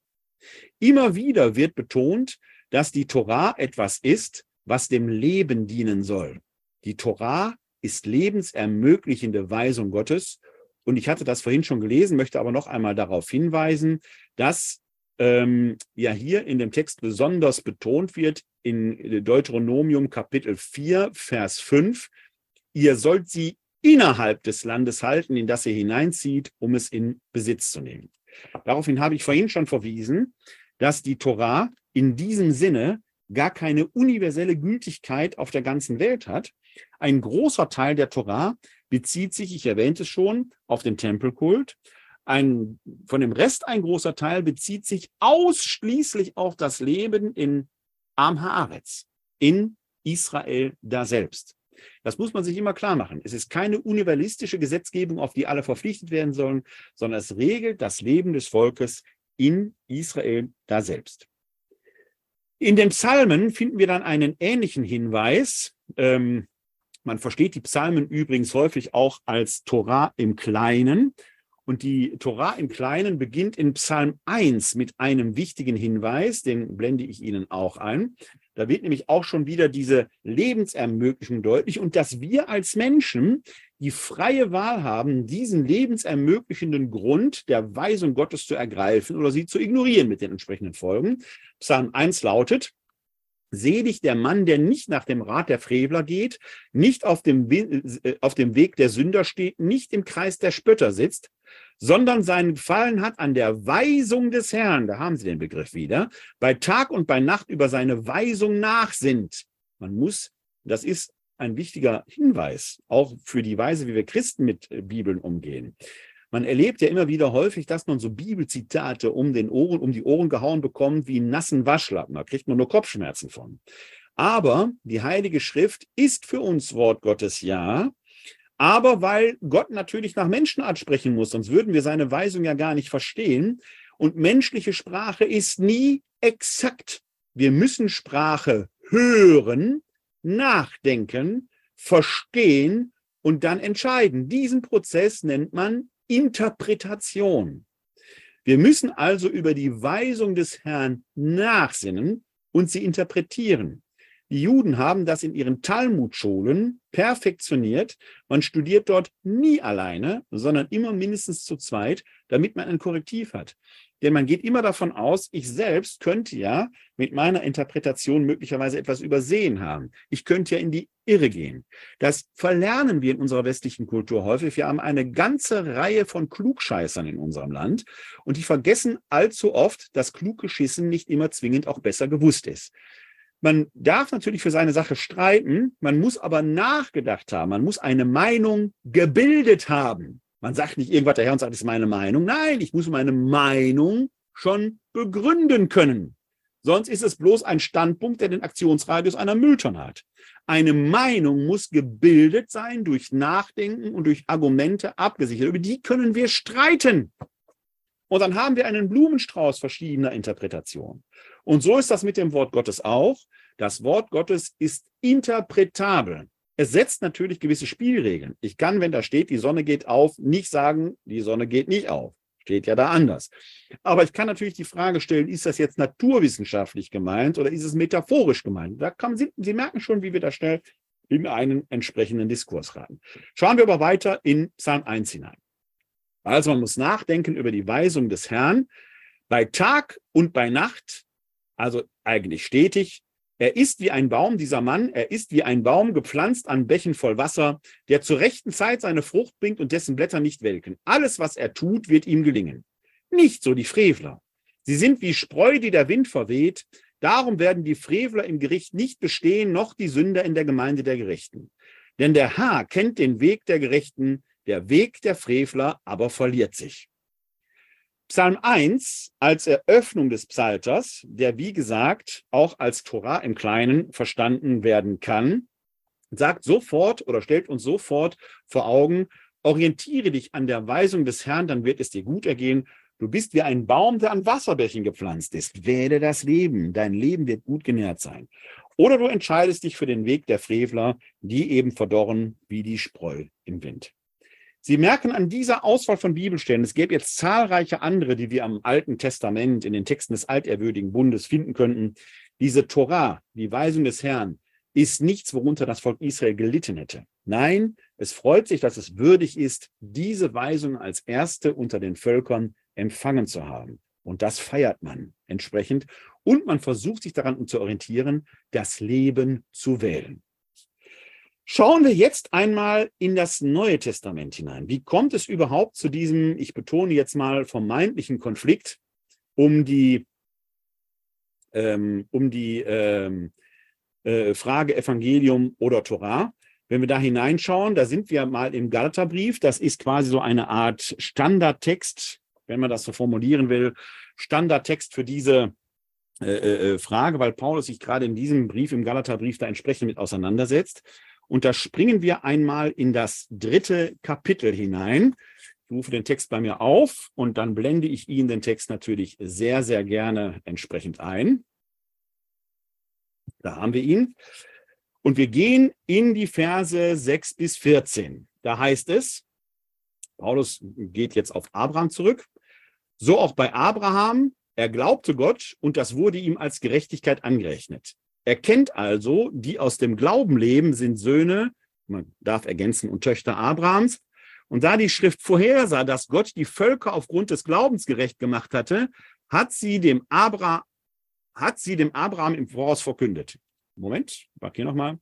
Immer wieder wird betont, dass die Torah etwas ist, was dem Leben dienen soll. Die Torah ist lebensermöglichende Weisung Gottes. Und ich hatte das vorhin schon gelesen, möchte aber noch einmal darauf hinweisen, dass ähm, ja hier in dem Text besonders betont wird, in Deuteronomium Kapitel 4, Vers 5, ihr sollt sie innerhalb des Landes halten, in das ihr hineinzieht, um es in Besitz zu nehmen. Daraufhin habe ich vorhin schon verwiesen, dass die Torah in diesem Sinne gar keine universelle Gültigkeit auf der ganzen Welt hat. Ein großer Teil der Torah bezieht sich, ich erwähnte es schon, auf den Tempelkult. Ein, von dem Rest ein großer Teil bezieht sich ausschließlich auf das Leben in Am Haaretz, in Israel da selbst. Das muss man sich immer klar machen. Es ist keine universalistische Gesetzgebung, auf die alle verpflichtet werden sollen, sondern es regelt das Leben des Volkes in Israel da selbst. In den Psalmen finden wir dann einen ähnlichen Hinweis. Ähm, man versteht die Psalmen übrigens häufig auch als Torah im Kleinen. Und die Torah im Kleinen beginnt in Psalm 1 mit einem wichtigen Hinweis, den blende ich Ihnen auch ein. Da wird nämlich auch schon wieder diese Lebensermöglichung deutlich und dass wir als Menschen die freie Wahl haben, diesen lebensermöglichenden Grund der Weisung Gottes zu ergreifen oder sie zu ignorieren mit den entsprechenden Folgen. Psalm 1 lautet, Selig der Mann, der nicht nach dem Rat der Frevler geht, nicht auf dem, äh, auf dem Weg der Sünder steht, nicht im Kreis der Spötter sitzt, sondern seinen Gefallen hat an der Weisung des Herrn, da haben Sie den Begriff wieder, bei Tag und bei Nacht über seine Weisung nachsinnt. Man muss, das ist ein wichtiger Hinweis, auch für die Weise, wie wir Christen mit äh, Bibeln umgehen. Man erlebt ja immer wieder häufig, dass man so Bibelzitate um den Ohren, um die Ohren gehauen bekommt wie einen nassen Waschlappen. Da kriegt man nur Kopfschmerzen von. Aber die Heilige Schrift ist für uns Wort Gottes ja, aber weil Gott natürlich nach Menschenart sprechen muss, sonst würden wir seine Weisung ja gar nicht verstehen. Und menschliche Sprache ist nie exakt. Wir müssen Sprache hören, nachdenken, verstehen und dann entscheiden. Diesen Prozess nennt man Interpretation. Wir müssen also über die Weisung des Herrn nachsinnen und sie interpretieren. Die Juden haben das in ihren Talmudschulen perfektioniert. Man studiert dort nie alleine, sondern immer mindestens zu zweit, damit man ein Korrektiv hat. Denn man geht immer davon aus, ich selbst könnte ja mit meiner Interpretation möglicherweise etwas übersehen haben. Ich könnte ja in die Irre gehen. Das verlernen wir in unserer westlichen Kultur häufig. Wir haben eine ganze Reihe von Klugscheißern in unserem Land und die vergessen allzu oft, dass klug geschissen nicht immer zwingend auch besser gewusst ist. Man darf natürlich für seine Sache streiten, man muss aber nachgedacht haben, man muss eine Meinung gebildet haben. Man sagt nicht irgendwas daher und sagt, das ist meine Meinung. Nein, ich muss meine Meinung schon begründen können. Sonst ist es bloß ein Standpunkt, der den Aktionsradius einer Mülltonne hat. Eine Meinung muss gebildet sein durch Nachdenken und durch Argumente abgesichert. Über die können wir streiten. Und dann haben wir einen Blumenstrauß verschiedener Interpretationen. Und so ist das mit dem Wort Gottes auch. Das Wort Gottes ist interpretabel. Es setzt natürlich gewisse Spielregeln. Ich kann, wenn da steht, die Sonne geht auf, nicht sagen, die Sonne geht nicht auf. Steht ja da anders. Aber ich kann natürlich die Frage stellen, ist das jetzt naturwissenschaftlich gemeint oder ist es metaphorisch gemeint? Da kann, Sie, Sie merken schon, wie wir da schnell in einen entsprechenden Diskurs rein. Schauen wir aber weiter in Psalm 1 hinein. Also man muss nachdenken über die Weisung des Herrn bei Tag und bei Nacht, also eigentlich stetig. Er ist wie ein Baum, dieser Mann, er ist wie ein Baum gepflanzt an Bächen voll Wasser, der zur rechten Zeit seine Frucht bringt und dessen Blätter nicht welken. Alles, was er tut, wird ihm gelingen. Nicht so die Frevler. Sie sind wie Spreu, die der Wind verweht. Darum werden die Frevler im Gericht nicht bestehen, noch die Sünder in der Gemeinde der Gerechten. Denn der Herr kennt den Weg der Gerechten, der Weg der Frevler aber verliert sich. Psalm 1 als Eröffnung des Psalters, der wie gesagt auch als Torah im Kleinen verstanden werden kann, sagt sofort oder stellt uns sofort vor Augen, orientiere dich an der Weisung des Herrn, dann wird es dir gut ergehen. Du bist wie ein Baum, der an Wasserbächen gepflanzt ist. Wähle das Leben. Dein Leben wird gut genährt sein. Oder du entscheidest dich für den Weg der Frevler, die eben verdorren wie die Spreu im Wind. Sie merken an dieser Auswahl von Bibelstellen, es gäbe jetzt zahlreiche andere, die wir am Alten Testament in den Texten des altehrwürdigen Bundes finden könnten. Diese Torah, die Weisung des Herrn, ist nichts, worunter das Volk Israel gelitten hätte. Nein, es freut sich, dass es würdig ist, diese Weisung als erste unter den Völkern empfangen zu haben. Und das feiert man entsprechend. Und man versucht sich daran zu orientieren, das Leben zu wählen. Schauen wir jetzt einmal in das Neue Testament hinein. Wie kommt es überhaupt zu diesem, ich betone jetzt mal, vermeintlichen Konflikt um die, ähm, um die ähm, äh, Frage Evangelium oder Torah? Wenn wir da hineinschauen, da sind wir mal im Galaterbrief. Das ist quasi so eine Art Standardtext, wenn man das so formulieren will, Standardtext für diese äh, äh, Frage, weil Paulus sich gerade in diesem Brief, im Galaterbrief, da entsprechend mit auseinandersetzt. Und da springen wir einmal in das dritte Kapitel hinein. Ich rufe den Text bei mir auf und dann blende ich Ihnen den Text natürlich sehr, sehr gerne entsprechend ein. Da haben wir ihn. Und wir gehen in die Verse 6 bis 14. Da heißt es, Paulus geht jetzt auf Abraham zurück. So auch bei Abraham, er glaubte Gott und das wurde ihm als Gerechtigkeit angerechnet. Er kennt also, die aus dem Glauben leben, sind Söhne, man darf ergänzen, und Töchter Abrahams. Und da die Schrift vorhersah, dass Gott die Völker aufgrund des Glaubens gerecht gemacht hatte, hat sie dem, Abra, hat sie dem Abraham im Voraus verkündet. Moment, ich hier nochmal.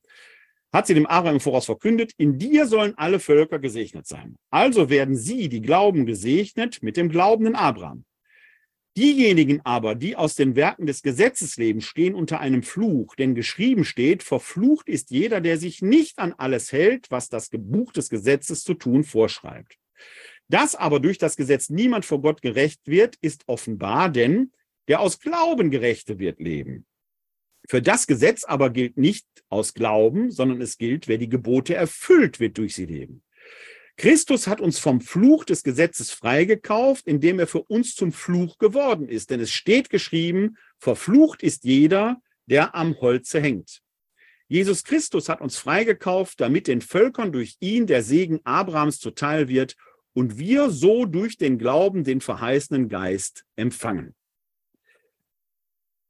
Hat sie dem Abraham im Voraus verkündet, in dir sollen alle Völker gesegnet sein. Also werden sie, die Glauben, gesegnet mit dem glaubenden Abraham. Diejenigen aber, die aus den Werken des Gesetzes leben, stehen unter einem Fluch, denn geschrieben steht, verflucht ist jeder, der sich nicht an alles hält, was das Buch des Gesetzes zu tun vorschreibt. Dass aber durch das Gesetz niemand vor Gott gerecht wird, ist offenbar, denn der aus Glauben Gerechte wird leben. Für das Gesetz aber gilt nicht aus Glauben, sondern es gilt, wer die Gebote erfüllt, wird durch sie leben. Christus hat uns vom Fluch des Gesetzes freigekauft, indem er für uns zum Fluch geworden ist. Denn es steht geschrieben, verflucht ist jeder, der am Holze hängt. Jesus Christus hat uns freigekauft, damit den Völkern durch ihn der Segen Abrahams zuteil wird und wir so durch den Glauben den verheißenen Geist empfangen.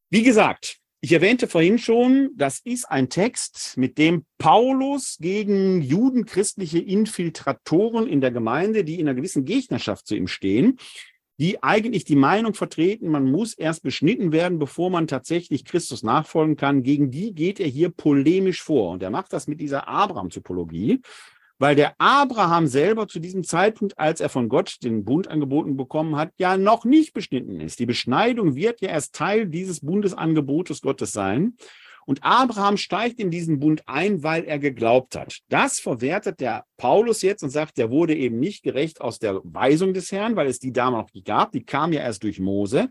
Wie gesagt, ich erwähnte vorhin schon, das ist ein Text, mit dem Paulus gegen judenchristliche Infiltratoren in der Gemeinde, die in einer gewissen Gegnerschaft zu ihm stehen, die eigentlich die Meinung vertreten, man muss erst beschnitten werden, bevor man tatsächlich Christus nachfolgen kann. Gegen die geht er hier polemisch vor. Und er macht das mit dieser Abraham-Typologie weil der Abraham selber zu diesem Zeitpunkt, als er von Gott den Bund angeboten bekommen hat, ja noch nicht beschnitten ist. Die Beschneidung wird ja erst Teil dieses Bundesangebotes Gottes sein. Und Abraham steigt in diesen Bund ein, weil er geglaubt hat. Das verwertet der Paulus jetzt und sagt, der wurde eben nicht gerecht aus der Weisung des Herrn, weil es die damals noch nicht gab. Die kam ja erst durch Mose,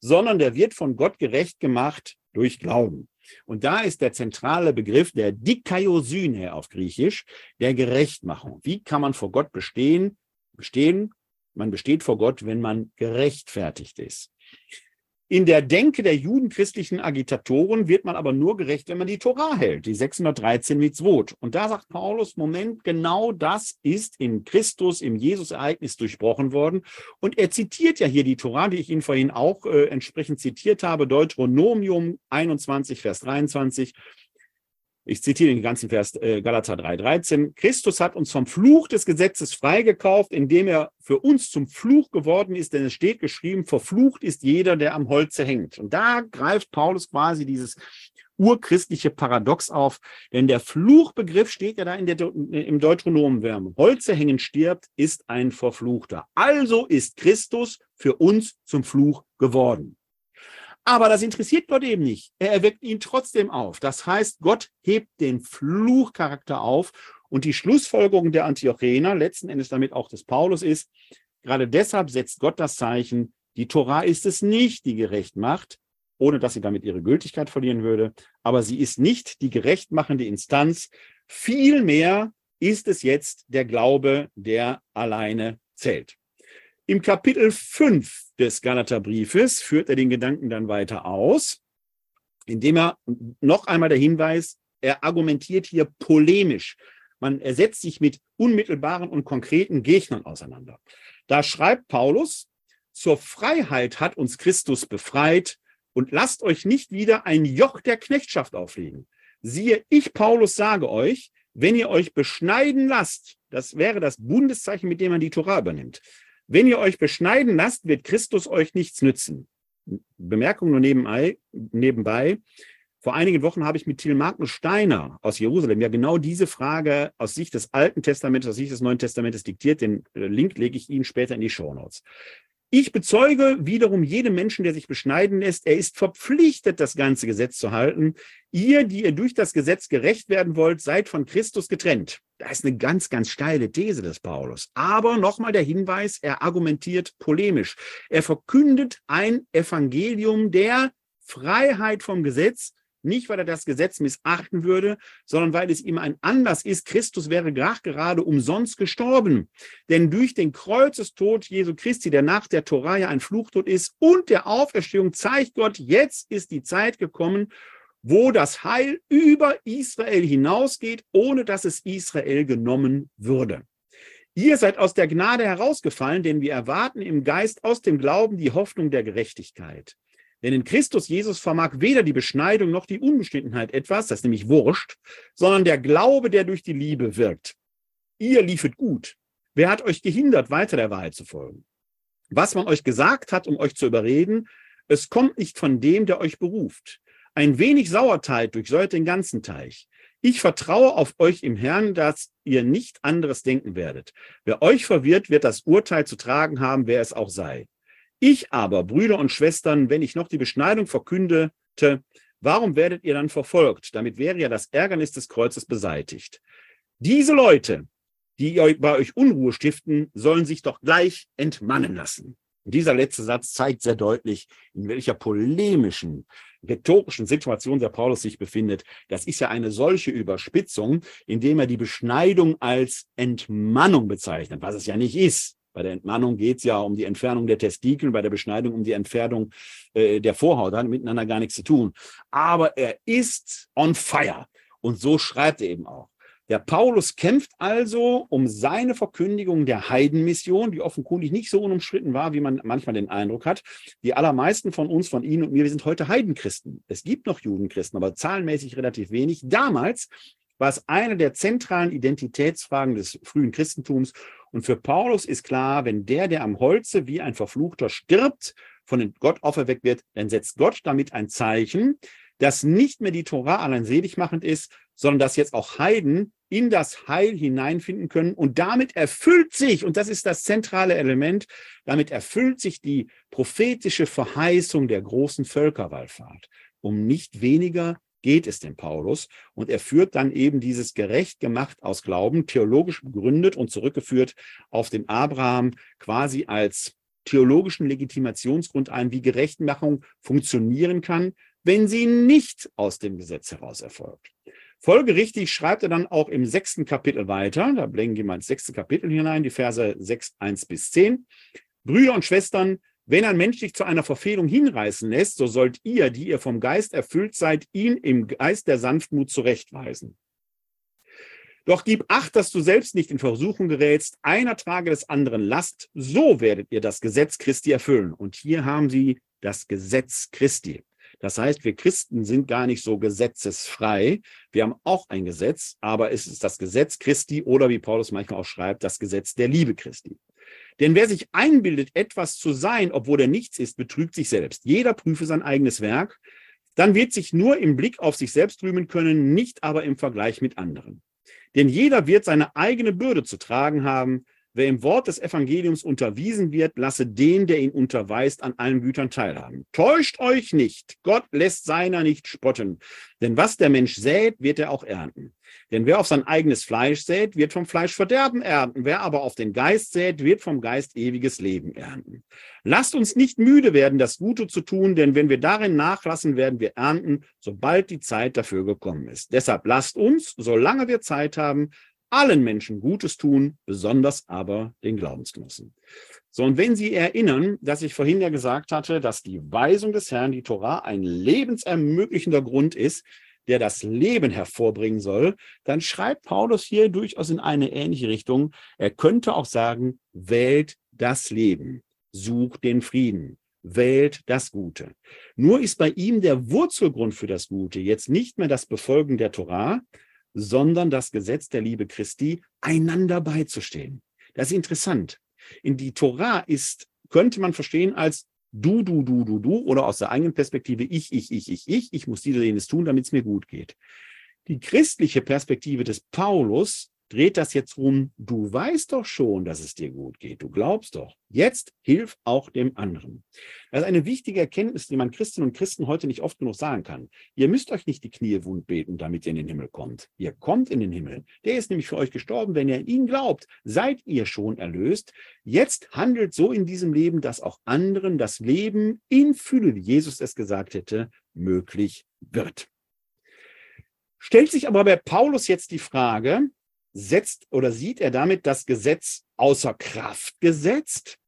sondern der wird von Gott gerecht gemacht durch Glauben. Und da ist der zentrale Begriff der Dikaiosyne auf Griechisch, der Gerechtmachung. Wie kann man vor Gott bestehen? Bestehen, man besteht vor Gott, wenn man gerechtfertigt ist. In der Denke der judenchristlichen Agitatoren wird man aber nur gerecht, wenn man die Torah hält, die 613 Mitzvot. Und da sagt Paulus, Moment, genau das ist in Christus, im Jesus-Ereignis durchbrochen worden. Und er zitiert ja hier die Torah, die ich Ihnen vorhin auch äh, entsprechend zitiert habe, Deuteronomium 21, Vers 23. Ich zitiere den ganzen Vers äh, Galater 3,13. Christus hat uns vom Fluch des Gesetzes freigekauft, indem er für uns zum Fluch geworden ist, denn es steht geschrieben, verflucht ist jeder, der am Holze hängt. Und da greift Paulus quasi dieses urchristliche Paradox auf, denn der Fluchbegriff steht ja da in der, im Deuteronomwärme. Holze hängen stirbt, ist ein Verfluchter. Also ist Christus für uns zum Fluch geworden. Aber das interessiert Gott eben nicht. Er erweckt ihn trotzdem auf. Das heißt, Gott hebt den Fluchcharakter auf. Und die Schlussfolgerung der Antiochener, letzten Endes damit auch des Paulus, ist, gerade deshalb setzt Gott das Zeichen, die Tora ist es nicht, die gerecht macht, ohne dass sie damit ihre Gültigkeit verlieren würde. Aber sie ist nicht die gerechtmachende Instanz. Vielmehr ist es jetzt der Glaube, der alleine zählt. Im Kapitel 5 des Galaterbriefes führt er den Gedanken dann weiter aus, indem er noch einmal der Hinweis, er argumentiert hier polemisch. Man ersetzt sich mit unmittelbaren und konkreten Gegnern auseinander. Da schreibt Paulus, zur Freiheit hat uns Christus befreit und lasst euch nicht wieder ein Joch der Knechtschaft auflegen. Siehe, ich Paulus sage euch, wenn ihr euch beschneiden lasst, das wäre das Bundeszeichen, mit dem man die Tora übernimmt, wenn ihr euch beschneiden lasst, wird Christus euch nichts nützen. Bemerkung nur nebenbei, nebenbei. Vor einigen Wochen habe ich mit Thiel Magnus Steiner aus Jerusalem ja genau diese Frage aus Sicht des Alten Testaments, aus Sicht des Neuen Testamentes diktiert. Den äh, Link lege ich Ihnen später in die Show Notes. Ich bezeuge wiederum jedem Menschen, der sich beschneiden lässt, er ist verpflichtet, das ganze Gesetz zu halten. Ihr, die ihr durch das Gesetz gerecht werden wollt, seid von Christus getrennt. Da ist eine ganz, ganz steile These des Paulus. Aber nochmal der Hinweis, er argumentiert polemisch. Er verkündet ein Evangelium der Freiheit vom Gesetz nicht, weil er das Gesetz missachten würde, sondern weil es ihm ein Anlass ist. Christus wäre gerade umsonst gestorben. Denn durch den Kreuzestod Jesu Christi, der nach der Torah ja ein Fluchtod ist, und der Auferstehung zeigt Gott, jetzt ist die Zeit gekommen, wo das Heil über Israel hinausgeht, ohne dass es Israel genommen würde. Ihr seid aus der Gnade herausgefallen, denn wir erwarten im Geist aus dem Glauben die Hoffnung der Gerechtigkeit. Denn in Christus Jesus vermag weder die Beschneidung noch die Unbestimmenheit etwas, das ist nämlich wurscht, sondern der Glaube, der durch die Liebe wirkt. Ihr liefet gut. Wer hat euch gehindert, weiter der Wahrheit zu folgen? Was man euch gesagt hat, um euch zu überreden, es kommt nicht von dem, der euch beruft. Ein wenig Sauerteig durchsäuert den ganzen Teich. Ich vertraue auf euch im Herrn, dass ihr nicht anderes denken werdet. Wer euch verwirrt, wird das Urteil zu tragen haben, wer es auch sei. Ich aber, Brüder und Schwestern, wenn ich noch die Beschneidung verkündete, warum werdet ihr dann verfolgt? Damit wäre ja das Ärgernis des Kreuzes beseitigt. Diese Leute, die bei euch Unruhe stiften, sollen sich doch gleich entmannen lassen. Und dieser letzte Satz zeigt sehr deutlich, in welcher polemischen, rhetorischen Situation der Paulus sich befindet. Das ist ja eine solche Überspitzung, indem er die Beschneidung als Entmannung bezeichnet, was es ja nicht ist. Bei der Entmannung geht es ja um die Entfernung der Testikel, bei der Beschneidung um die Entfernung äh, der Vorhaut. hat miteinander gar nichts zu tun. Aber er ist on fire. Und so schreibt er eben auch. Der Paulus kämpft also um seine Verkündigung der Heidenmission, die offenkundig nicht so unumstritten war, wie man manchmal den Eindruck hat. Die allermeisten von uns, von Ihnen und mir, wir sind heute Heidenchristen. Es gibt noch Judenchristen, aber zahlenmäßig relativ wenig. Damals war es eine der zentralen Identitätsfragen des frühen Christentums und für Paulus ist klar, wenn der, der am Holze wie ein Verfluchter stirbt, von Gott auferweckt wird, dann setzt Gott damit ein Zeichen, dass nicht mehr die Tora allein selig machend ist, sondern dass jetzt auch Heiden in das Heil hineinfinden können. Und damit erfüllt sich, und das ist das zentrale Element, damit erfüllt sich die prophetische Verheißung der großen Völkerwallfahrt. Um nicht weniger geht es dem Paulus. Und er führt dann eben dieses gerecht gemacht aus Glauben, theologisch begründet und zurückgeführt auf den Abraham quasi als theologischen Legitimationsgrund ein, wie Gerechtmachung funktionieren kann, wenn sie nicht aus dem Gesetz heraus erfolgt. Folgerichtig schreibt er dann auch im sechsten Kapitel weiter, da blenden wir mal ins sechste Kapitel hinein, die Verse 6, 1 bis 10. Brüder und Schwestern, wenn ein Mensch dich zu einer Verfehlung hinreißen lässt, so sollt ihr, die ihr vom Geist erfüllt seid, ihn im Geist der Sanftmut zurechtweisen. Doch gib acht, dass du selbst nicht in Versuchung gerätst, einer trage des anderen Last, so werdet ihr das Gesetz Christi erfüllen. Und hier haben sie das Gesetz Christi. Das heißt, wir Christen sind gar nicht so gesetzesfrei. Wir haben auch ein Gesetz, aber es ist das Gesetz Christi oder wie Paulus manchmal auch schreibt, das Gesetz der Liebe Christi. Denn wer sich einbildet, etwas zu sein, obwohl er nichts ist, betrügt sich selbst. Jeder prüfe sein eigenes Werk, dann wird sich nur im Blick auf sich selbst rühmen können, nicht aber im Vergleich mit anderen. Denn jeder wird seine eigene Bürde zu tragen haben. Wer im Wort des Evangeliums unterwiesen wird, lasse den, der ihn unterweist, an allen Gütern teilhaben. Täuscht euch nicht, Gott lässt seiner nicht spotten. Denn was der Mensch sät, wird er auch ernten. Denn wer auf sein eigenes Fleisch sät, wird vom Fleisch Verderben ernten. Wer aber auf den Geist sät, wird vom Geist ewiges Leben ernten. Lasst uns nicht müde werden, das Gute zu tun, denn wenn wir darin nachlassen, werden wir ernten, sobald die Zeit dafür gekommen ist. Deshalb lasst uns, solange wir Zeit haben, allen Menschen Gutes tun, besonders aber den Glaubensgenossen. So, und wenn Sie erinnern, dass ich vorhin ja gesagt hatte, dass die Weisung des Herrn, die Torah, ein lebensermöglichender Grund ist, der das Leben hervorbringen soll, dann schreibt Paulus hier durchaus in eine ähnliche Richtung. Er könnte auch sagen, wählt das Leben, sucht den Frieden, wählt das Gute. Nur ist bei ihm der Wurzelgrund für das Gute jetzt nicht mehr das Befolgen der Torah, sondern das Gesetz der Liebe Christi, einander beizustehen. Das ist interessant. In die Torah ist, könnte man verstehen als du, du, du, du, du oder aus der eigenen Perspektive ich, ich, ich, ich, ich, ich muss dieses jenes tun, damit es mir gut geht. Die christliche Perspektive des Paulus dreht das jetzt rum, du weißt doch schon, dass es dir gut geht, du glaubst doch. Jetzt hilf auch dem anderen. Das ist eine wichtige Erkenntnis, die man Christinnen und Christen heute nicht oft genug sagen kann. Ihr müsst euch nicht die Knie wund beten, damit ihr in den Himmel kommt. Ihr kommt in den Himmel. Der ist nämlich für euch gestorben. Wenn ihr in ihn glaubt, seid ihr schon erlöst. Jetzt handelt so in diesem Leben, dass auch anderen das Leben in Fülle, wie Jesus es gesagt hätte, möglich wird. Stellt sich aber bei Paulus jetzt die Frage, setzt oder sieht er damit das Gesetz außer Kraft gesetzt?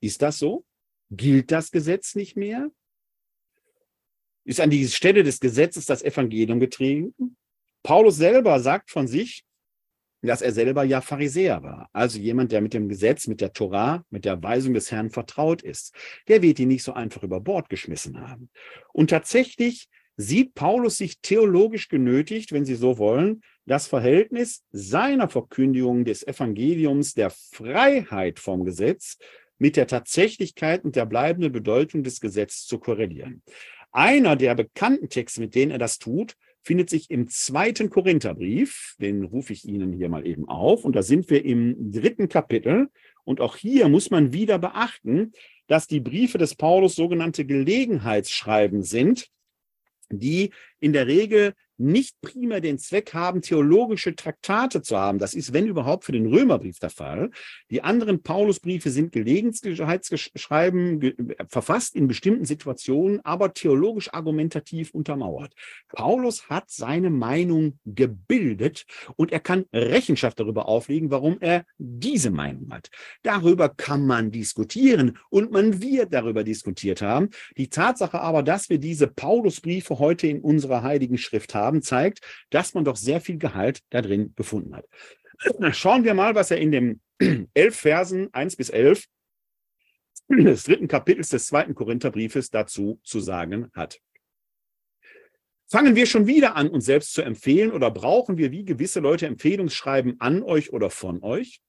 Ist das so? Gilt das Gesetz nicht mehr? Ist an die Stelle des Gesetzes das Evangelium getreten? Paulus selber sagt von sich, dass er selber ja Pharisäer war, also jemand, der mit dem Gesetz, mit der Torah, mit der Weisung des Herrn vertraut ist. Der wird ihn nicht so einfach über Bord geschmissen haben. Und tatsächlich sieht Paulus sich theologisch genötigt, wenn Sie so wollen, das Verhältnis seiner Verkündigung des Evangeliums der Freiheit vom Gesetz mit der Tatsächlichkeit und der bleibenden Bedeutung des Gesetzes zu korrelieren. Einer der bekannten Texte, mit denen er das tut, findet sich im zweiten Korintherbrief. Den rufe ich Ihnen hier mal eben auf. Und da sind wir im dritten Kapitel. Und auch hier muss man wieder beachten, dass die Briefe des Paulus sogenannte Gelegenheitsschreiben sind, die in der Regel nicht primär den Zweck haben, theologische Traktate zu haben. Das ist, wenn überhaupt, für den Römerbrief der Fall. Die anderen Paulusbriefe sind Gelegenheitsschreiben, ge verfasst in bestimmten Situationen, aber theologisch argumentativ untermauert. Paulus hat seine Meinung gebildet und er kann Rechenschaft darüber auflegen, warum er diese Meinung hat. Darüber kann man diskutieren und man wird darüber diskutiert haben. Die Tatsache aber, dass wir diese Paulusbriefe heute in unserer Heiligen Schrift haben, haben, zeigt, dass man doch sehr viel Gehalt da drin gefunden hat. Schauen wir mal, was er in den (clears throat) elf Versen 1 bis 11 des dritten Kapitels des zweiten Korintherbriefes dazu zu sagen hat. Fangen wir schon wieder an, uns selbst zu empfehlen oder brauchen wir wie gewisse Leute Empfehlungsschreiben an euch oder von euch?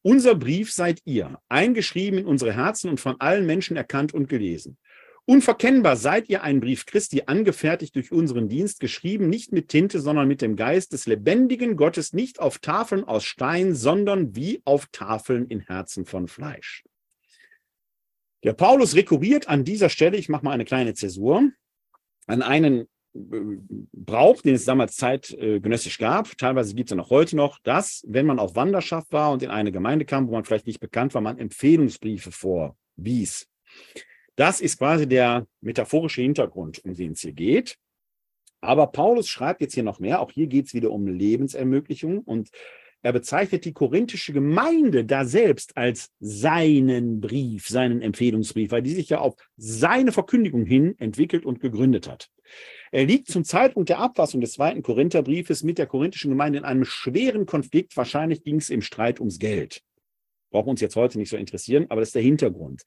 Unser Brief seid ihr, eingeschrieben in unsere Herzen und von allen Menschen erkannt und gelesen. Unverkennbar seid ihr ein Brief Christi, angefertigt durch unseren Dienst, geschrieben nicht mit Tinte, sondern mit dem Geist des lebendigen Gottes, nicht auf Tafeln aus Stein, sondern wie auf Tafeln in Herzen von Fleisch. Der Paulus rekurriert an dieser Stelle, ich mache mal eine kleine Zäsur, an einen äh, Brauch, den es damals zeitgenössisch gab, teilweise gibt es ja noch heute noch, dass, wenn man auf Wanderschaft war und in eine Gemeinde kam, wo man vielleicht nicht bekannt war, man Empfehlungsbriefe vorwies. Das ist quasi der metaphorische Hintergrund, um den es hier geht. Aber Paulus schreibt jetzt hier noch mehr. Auch hier geht es wieder um Lebensermöglichung. Und er bezeichnet die korinthische Gemeinde da selbst als seinen Brief, seinen Empfehlungsbrief, weil die sich ja auf seine Verkündigung hin entwickelt und gegründet hat. Er liegt zum Zeitpunkt der Abfassung des zweiten Korintherbriefes mit der korinthischen Gemeinde in einem schweren Konflikt. Wahrscheinlich ging es im Streit ums Geld brauchen uns jetzt heute nicht so interessieren, aber das ist der Hintergrund.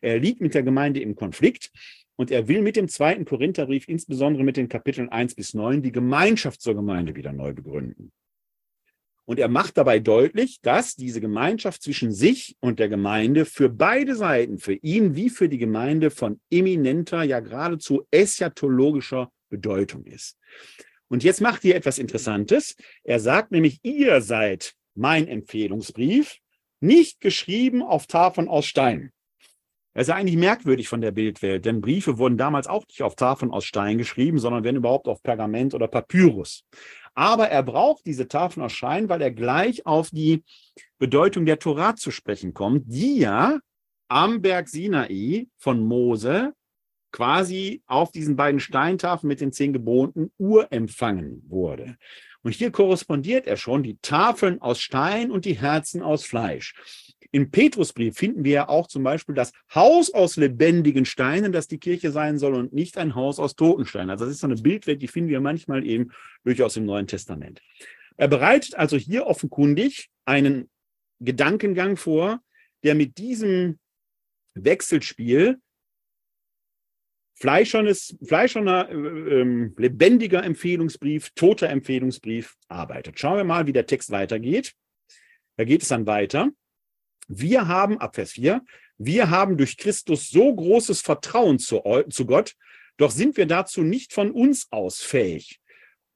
Er liegt mit der Gemeinde im Konflikt und er will mit dem zweiten Korintherbrief, insbesondere mit den Kapiteln 1 bis 9, die Gemeinschaft zur Gemeinde wieder neu begründen. Und er macht dabei deutlich, dass diese Gemeinschaft zwischen sich und der Gemeinde für beide Seiten, für ihn wie für die Gemeinde, von eminenter, ja geradezu eschatologischer Bedeutung ist. Und jetzt macht ihr etwas Interessantes. Er sagt nämlich, ihr seid mein Empfehlungsbrief, nicht geschrieben auf Tafeln aus Stein. Das ist ja eigentlich merkwürdig von der Bildwelt, denn Briefe wurden damals auch nicht auf Tafeln aus Stein geschrieben, sondern wenn überhaupt auf Pergament oder Papyrus. Aber er braucht diese Tafeln aus Stein, weil er gleich auf die Bedeutung der Torah zu sprechen kommt, die ja am Berg Sinai von Mose quasi auf diesen beiden Steintafeln mit den zehn Geboten urempfangen wurde. Und hier korrespondiert er schon die Tafeln aus Stein und die Herzen aus Fleisch. Im Petrusbrief finden wir ja auch zum Beispiel das Haus aus lebendigen Steinen, das die Kirche sein soll und nicht ein Haus aus toten Steinen. Also das ist so eine Bildwelt, die finden wir manchmal eben durchaus im Neuen Testament. Er bereitet also hier offenkundig einen Gedankengang vor, der mit diesem Wechselspiel fleischernes, fleischerner, äh, äh, lebendiger Empfehlungsbrief, toter Empfehlungsbrief arbeitet. Schauen wir mal, wie der Text weitergeht. Da geht es dann weiter. Wir haben, ab Vers 4, wir haben durch Christus so großes Vertrauen zu, zu Gott, doch sind wir dazu nicht von uns aus fähig,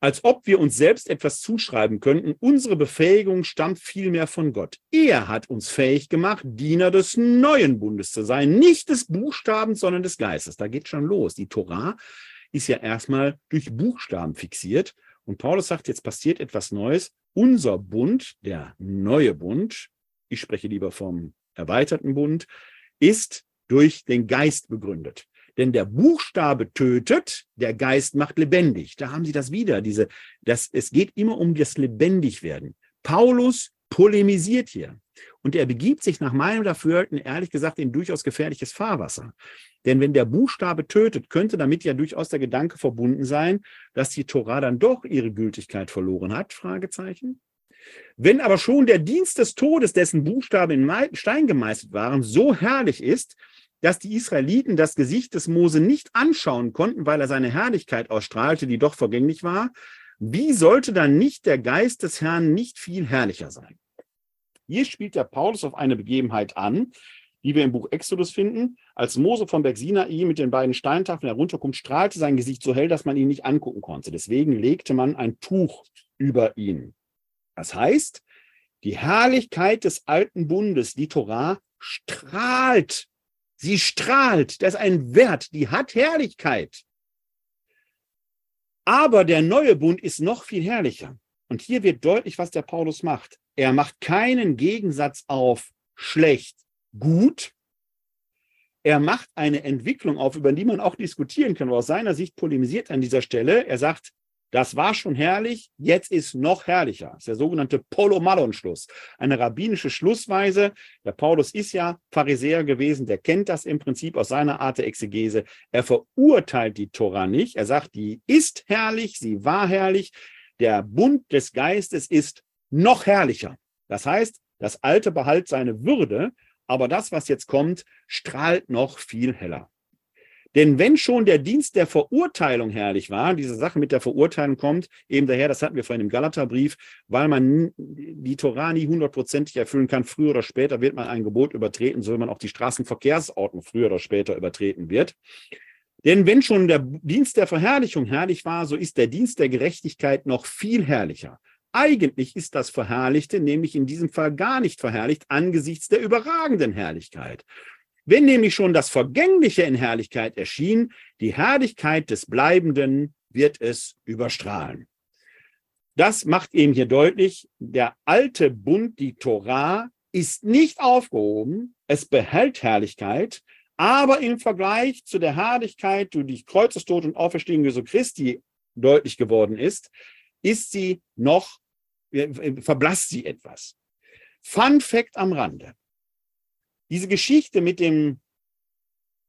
als ob wir uns selbst etwas zuschreiben könnten. Unsere Befähigung stammt vielmehr von Gott. Er hat uns fähig gemacht, Diener des neuen Bundes zu sein, nicht des Buchstabens, sondern des Geistes. Da geht schon los. Die Torah ist ja erstmal durch Buchstaben fixiert. Und Paulus sagt, jetzt passiert etwas Neues. Unser Bund, der neue Bund, ich spreche lieber vom erweiterten Bund, ist durch den Geist begründet. Denn der Buchstabe tötet, der Geist macht lebendig. Da haben Sie das wieder, diese, das, es geht immer um das Lebendigwerden. Paulus polemisiert hier. Und er begibt sich nach meinem Dafürhalten, ehrlich gesagt, in durchaus gefährliches Fahrwasser. Denn wenn der Buchstabe tötet, könnte damit ja durchaus der Gedanke verbunden sein, dass die Tora dann doch ihre Gültigkeit verloren hat? Fragezeichen. Wenn aber schon der Dienst des Todes, dessen Buchstaben in Stein gemeißelt waren, so herrlich ist, dass die Israeliten das Gesicht des Mose nicht anschauen konnten, weil er seine Herrlichkeit ausstrahlte, die doch vergänglich war, wie sollte dann nicht der Geist des Herrn nicht viel herrlicher sein? Hier spielt der Paulus auf eine Begebenheit an, die wir im Buch Exodus finden. Als Mose vom Berg Sinai mit den beiden Steintafeln herunterkommt, strahlte sein Gesicht so hell, dass man ihn nicht angucken konnte. Deswegen legte man ein Tuch über ihn. Das heißt, die Herrlichkeit des alten Bundes, die Torah, strahlt. Sie strahlt. Das ist ein Wert. Die hat Herrlichkeit. Aber der neue Bund ist noch viel herrlicher. Und hier wird deutlich, was der Paulus macht. Er macht keinen Gegensatz auf schlecht, gut. Er macht eine Entwicklung auf, über die man auch diskutieren kann, aber aus seiner Sicht polemisiert an dieser Stelle. Er sagt, das war schon herrlich, jetzt ist noch herrlicher. Das ist der sogenannte Polomallon-Schluss. Eine rabbinische Schlussweise. Der Paulus ist ja Pharisäer gewesen, der kennt das im Prinzip aus seiner Art der Exegese. Er verurteilt die Tora nicht. Er sagt, die ist herrlich, sie war herrlich. Der Bund des Geistes ist noch herrlicher. Das heißt, das Alte behält seine Würde, aber das, was jetzt kommt, strahlt noch viel heller. Denn wenn schon der Dienst der Verurteilung herrlich war, diese Sache mit der Verurteilung kommt eben daher, das hatten wir vorhin im Galaterbrief, weil man die Torah nie hundertprozentig erfüllen kann, früher oder später wird man ein Gebot übertreten, so wie man auch die Straßenverkehrsordnung früher oder später übertreten wird. Denn wenn schon der Dienst der Verherrlichung herrlich war, so ist der Dienst der Gerechtigkeit noch viel herrlicher. Eigentlich ist das Verherrlichte nämlich in diesem Fall gar nicht verherrlicht angesichts der überragenden Herrlichkeit. Wenn nämlich schon das Vergängliche in Herrlichkeit erschien, die Herrlichkeit des Bleibenden wird es überstrahlen. Das macht eben hier deutlich, der alte Bund, die Torah, ist nicht aufgehoben, es behält Herrlichkeit, aber im Vergleich zu der Herrlichkeit, die durch Kreuzestod und Auferstehung Jesu Christi deutlich geworden ist, ist sie noch, äh, verblasst sie etwas. Fun Fact am Rande. Diese Geschichte mit dem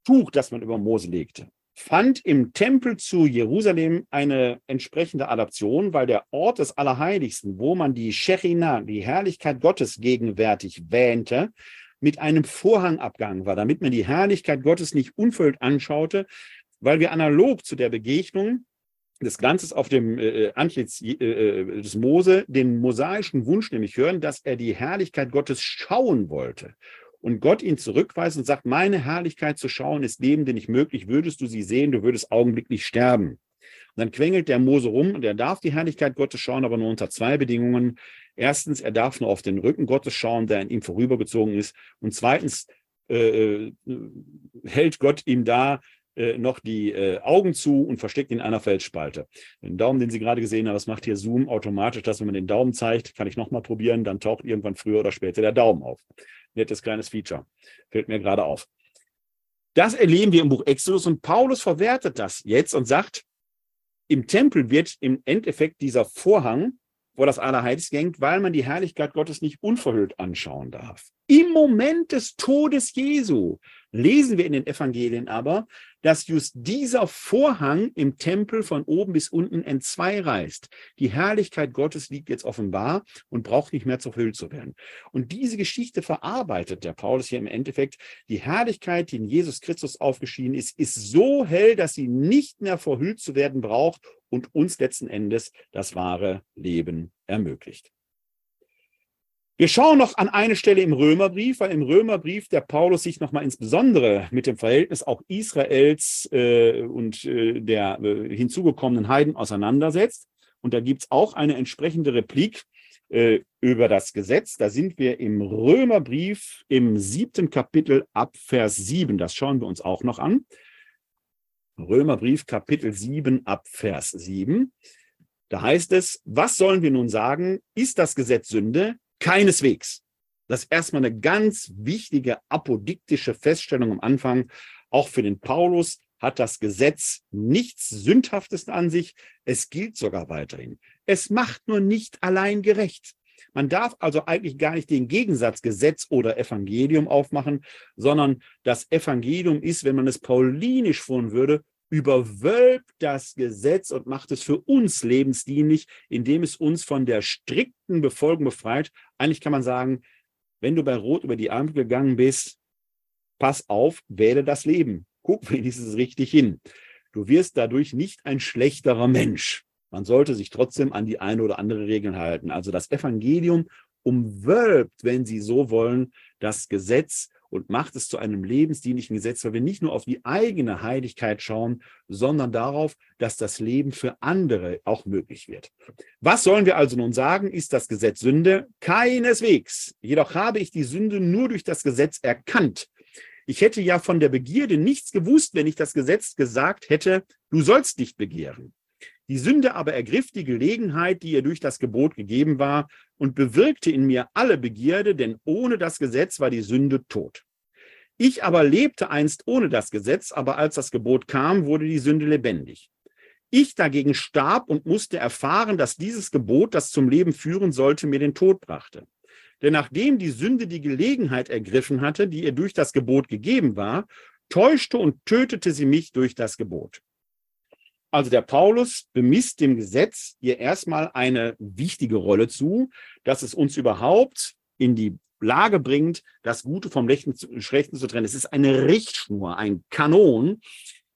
Tuch, das man über Mose legte, fand im Tempel zu Jerusalem eine entsprechende Adaption, weil der Ort des Allerheiligsten, wo man die Shechina, die Herrlichkeit Gottes gegenwärtig wähnte, mit einem Vorhang abgegangen war, damit man die Herrlichkeit Gottes nicht unverhüllt anschaute, weil wir analog zu der Begegnung des Glanzes auf dem äh, Antlitz äh, äh, des Mose den mosaischen Wunsch nämlich hören, dass er die Herrlichkeit Gottes schauen wollte. Und Gott ihn zurückweist und sagt, meine Herrlichkeit zu schauen ist Leben, denn nicht möglich, würdest du sie sehen, du würdest augenblicklich sterben. Und dann quengelt der Mose rum und er darf die Herrlichkeit Gottes schauen, aber nur unter zwei Bedingungen. Erstens, er darf nur auf den Rücken Gottes schauen, der an ihm vorübergezogen ist. Und zweitens äh, äh hält Gott ihm da äh, noch die äh, Augen zu und versteckt in einer Felsspalte. Den Daumen, den Sie gerade gesehen haben, das macht hier Zoom automatisch, dass wenn man den Daumen zeigt, kann ich nochmal probieren, dann taucht irgendwann früher oder später der Daumen auf. Nettes kleines Feature. Fällt mir gerade auf. Das erleben wir im Buch Exodus und Paulus verwertet das jetzt und sagt, im Tempel wird im Endeffekt dieser Vorhang vor das Allerheiligste gehängt, weil man die Herrlichkeit Gottes nicht unverhüllt anschauen darf. Im Moment des Todes Jesu lesen wir in den Evangelien aber, dass just dieser Vorhang im Tempel von oben bis unten entzwei reißt. Die Herrlichkeit Gottes liegt jetzt offenbar und braucht nicht mehr zerhüllt zu werden. Und diese Geschichte verarbeitet der Paulus hier im Endeffekt. Die Herrlichkeit, die in Jesus Christus aufgeschieden ist, ist so hell, dass sie nicht mehr verhüllt zu werden braucht und uns letzten Endes das wahre Leben ermöglicht. Wir schauen noch an eine Stelle im Römerbrief, weil im Römerbrief der Paulus sich nochmal insbesondere mit dem Verhältnis auch Israels äh, und äh, der äh, hinzugekommenen Heiden auseinandersetzt. Und da gibt's auch eine entsprechende Replik äh, über das Gesetz. Da sind wir im Römerbrief im siebten Kapitel ab Vers sieben. Das schauen wir uns auch noch an. Römerbrief Kapitel sieben ab Vers sieben. Da heißt es, was sollen wir nun sagen? Ist das Gesetz Sünde? Keineswegs. Das ist erstmal eine ganz wichtige apodiktische Feststellung am Anfang. Auch für den Paulus hat das Gesetz nichts Sündhaftes an sich. Es gilt sogar weiterhin. Es macht nur nicht allein gerecht. Man darf also eigentlich gar nicht den Gegensatz Gesetz oder Evangelium aufmachen, sondern das Evangelium ist, wenn man es paulinisch führen würde, überwölbt das Gesetz und macht es für uns lebensdienlich, indem es uns von der strikten Befolgung befreit. Eigentlich kann man sagen, wenn du bei Rot über die Ampel gegangen bist, pass auf, wähle das Leben. Guck (laughs) wenigstens richtig hin. Du wirst dadurch nicht ein schlechterer Mensch. Man sollte sich trotzdem an die eine oder andere Regel halten. Also das Evangelium umwölbt, wenn Sie so wollen, das Gesetz und macht es zu einem lebensdienlichen Gesetz, weil wir nicht nur auf die eigene Heiligkeit schauen, sondern darauf, dass das Leben für andere auch möglich wird. Was sollen wir also nun sagen? Ist das Gesetz Sünde? Keineswegs. Jedoch habe ich die Sünde nur durch das Gesetz erkannt. Ich hätte ja von der Begierde nichts gewusst, wenn ich das Gesetz gesagt hätte, du sollst nicht begehren. Die Sünde aber ergriff die Gelegenheit, die ihr durch das Gebot gegeben war, und bewirkte in mir alle Begierde, denn ohne das Gesetz war die Sünde tot. Ich aber lebte einst ohne das Gesetz, aber als das Gebot kam, wurde die Sünde lebendig. Ich dagegen starb und musste erfahren, dass dieses Gebot, das zum Leben führen sollte, mir den Tod brachte. Denn nachdem die Sünde die Gelegenheit ergriffen hatte, die ihr durch das Gebot gegeben war, täuschte und tötete sie mich durch das Gebot. Also der Paulus bemisst dem Gesetz hier erstmal eine wichtige Rolle zu, dass es uns überhaupt in die Lage bringt, das Gute vom Schlechten zu trennen. Es ist eine Richtschnur, ein Kanon,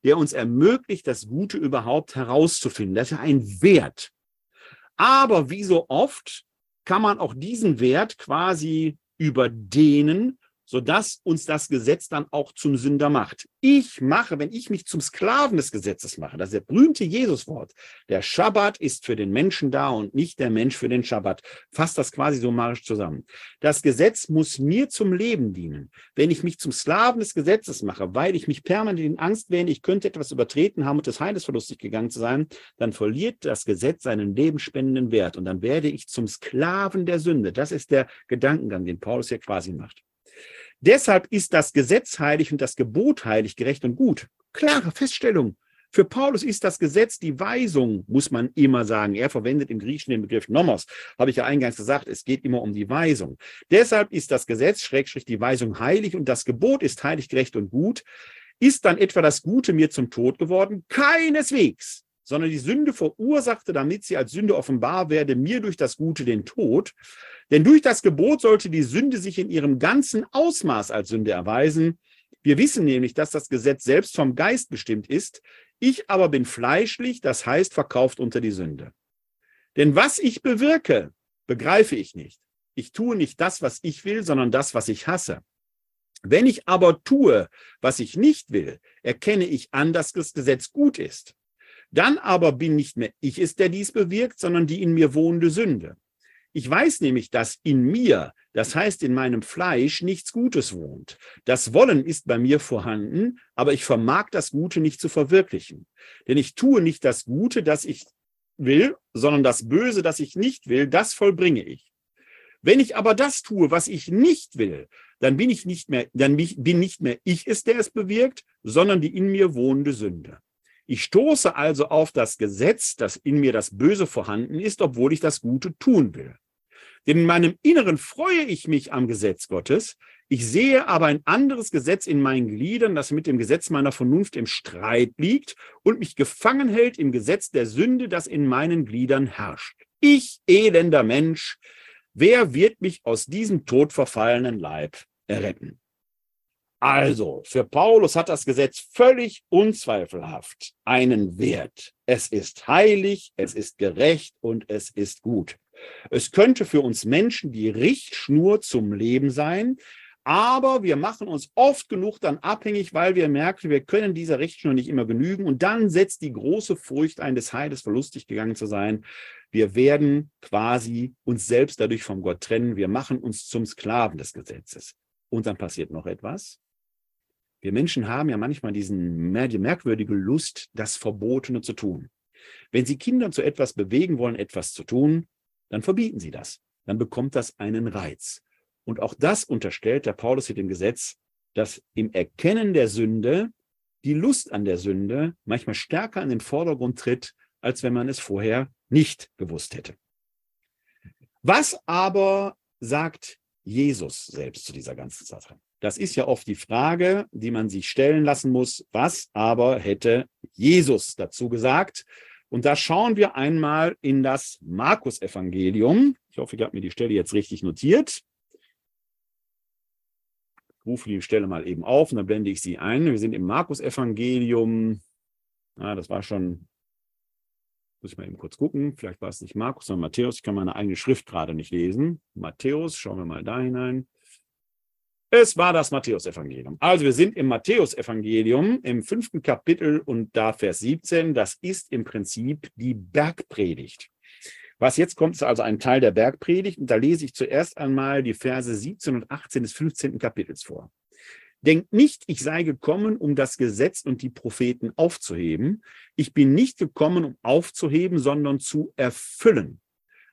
der uns ermöglicht, das Gute überhaupt herauszufinden. Das ist ja ein Wert. Aber wie so oft kann man auch diesen Wert quasi überdehnen sodass uns das Gesetz dann auch zum Sünder macht. Ich mache, wenn ich mich zum Sklaven des Gesetzes mache, das ist der berühmte Jesuswort, der Schabbat ist für den Menschen da und nicht der Mensch für den Schabbat. Fasst das quasi so marisch zusammen. Das Gesetz muss mir zum Leben dienen. Wenn ich mich zum Sklaven des Gesetzes mache, weil ich mich permanent in Angst wähne, ich könnte etwas übertreten haben und des Heiles verlustig gegangen zu sein, dann verliert das Gesetz seinen lebensspendenden Wert und dann werde ich zum Sklaven der Sünde. Das ist der Gedankengang, den Paulus hier quasi macht. Deshalb ist das Gesetz heilig und das Gebot heilig, gerecht und gut. Klare Feststellung. Für Paulus ist das Gesetz die Weisung, muss man immer sagen. Er verwendet im Griechischen den Begriff Nomos. Habe ich ja eingangs gesagt, es geht immer um die Weisung. Deshalb ist das Gesetz, Schrägstrich, die Weisung heilig und das Gebot ist heilig, gerecht und gut. Ist dann etwa das Gute mir zum Tod geworden? Keineswegs sondern die Sünde verursachte, damit sie als Sünde offenbar werde, mir durch das Gute den Tod. Denn durch das Gebot sollte die Sünde sich in ihrem ganzen Ausmaß als Sünde erweisen. Wir wissen nämlich, dass das Gesetz selbst vom Geist bestimmt ist. Ich aber bin fleischlich, das heißt verkauft unter die Sünde. Denn was ich bewirke, begreife ich nicht. Ich tue nicht das, was ich will, sondern das, was ich hasse. Wenn ich aber tue, was ich nicht will, erkenne ich an, dass das Gesetz gut ist. Dann aber bin nicht mehr ich es, der dies bewirkt, sondern die in mir wohnende Sünde. Ich weiß nämlich, dass in mir, das heißt in meinem Fleisch, nichts Gutes wohnt. Das Wollen ist bei mir vorhanden, aber ich vermag das Gute nicht zu verwirklichen. Denn ich tue nicht das Gute, das ich will, sondern das Böse, das ich nicht will, das vollbringe ich. Wenn ich aber das tue, was ich nicht will, dann bin ich nicht mehr, dann bin nicht mehr ich es, der es bewirkt, sondern die in mir wohnende Sünde. Ich stoße also auf das Gesetz, dass in mir das Böse vorhanden ist, obwohl ich das Gute tun will. Denn in meinem Inneren freue ich mich am Gesetz Gottes. Ich sehe aber ein anderes Gesetz in meinen Gliedern, das mit dem Gesetz meiner Vernunft im Streit liegt und mich gefangen hält im Gesetz der Sünde, das in meinen Gliedern herrscht. Ich, elender Mensch, wer wird mich aus diesem todverfallenen Leib erretten? Also, für Paulus hat das Gesetz völlig unzweifelhaft einen Wert. Es ist heilig, es ist gerecht und es ist gut. Es könnte für uns Menschen die Richtschnur zum Leben sein, aber wir machen uns oft genug dann abhängig, weil wir merken, wir können dieser Richtschnur nicht immer genügen. Und dann setzt die große Furcht ein, des Heides verlustig gegangen zu sein. Wir werden quasi uns selbst dadurch vom Gott trennen. Wir machen uns zum Sklaven des Gesetzes. Und dann passiert noch etwas. Wir Menschen haben ja manchmal diesen, die merkwürdige Lust, das Verbotene zu tun. Wenn Sie Kinder zu etwas bewegen wollen, etwas zu tun, dann verbieten Sie das. Dann bekommt das einen Reiz. Und auch das unterstellt der Paulus mit dem Gesetz, dass im Erkennen der Sünde die Lust an der Sünde manchmal stärker an den Vordergrund tritt, als wenn man es vorher nicht gewusst hätte. Was aber sagt Jesus selbst zu dieser ganzen Sache? Das ist ja oft die Frage, die man sich stellen lassen muss. Was aber hätte Jesus dazu gesagt? Und da schauen wir einmal in das Markus-Evangelium. Ich hoffe, ich habe mir die Stelle jetzt richtig notiert. Ich rufe die Stelle mal eben auf und dann blende ich sie ein. Wir sind im Markus-Evangelium. Ah, das war schon, muss ich mal eben kurz gucken. Vielleicht war es nicht Markus, sondern Matthäus. Ich kann meine eigene Schrift gerade nicht lesen. Matthäus, schauen wir mal da hinein. Es war das Matthäusevangelium. Also wir sind im Matthäusevangelium im fünften Kapitel und da Vers 17. Das ist im Prinzip die Bergpredigt. Was jetzt kommt, ist also ein Teil der Bergpredigt. Und da lese ich zuerst einmal die Verse 17 und 18 des 15. Kapitels vor. Denkt nicht, ich sei gekommen, um das Gesetz und die Propheten aufzuheben. Ich bin nicht gekommen, um aufzuheben, sondern zu erfüllen.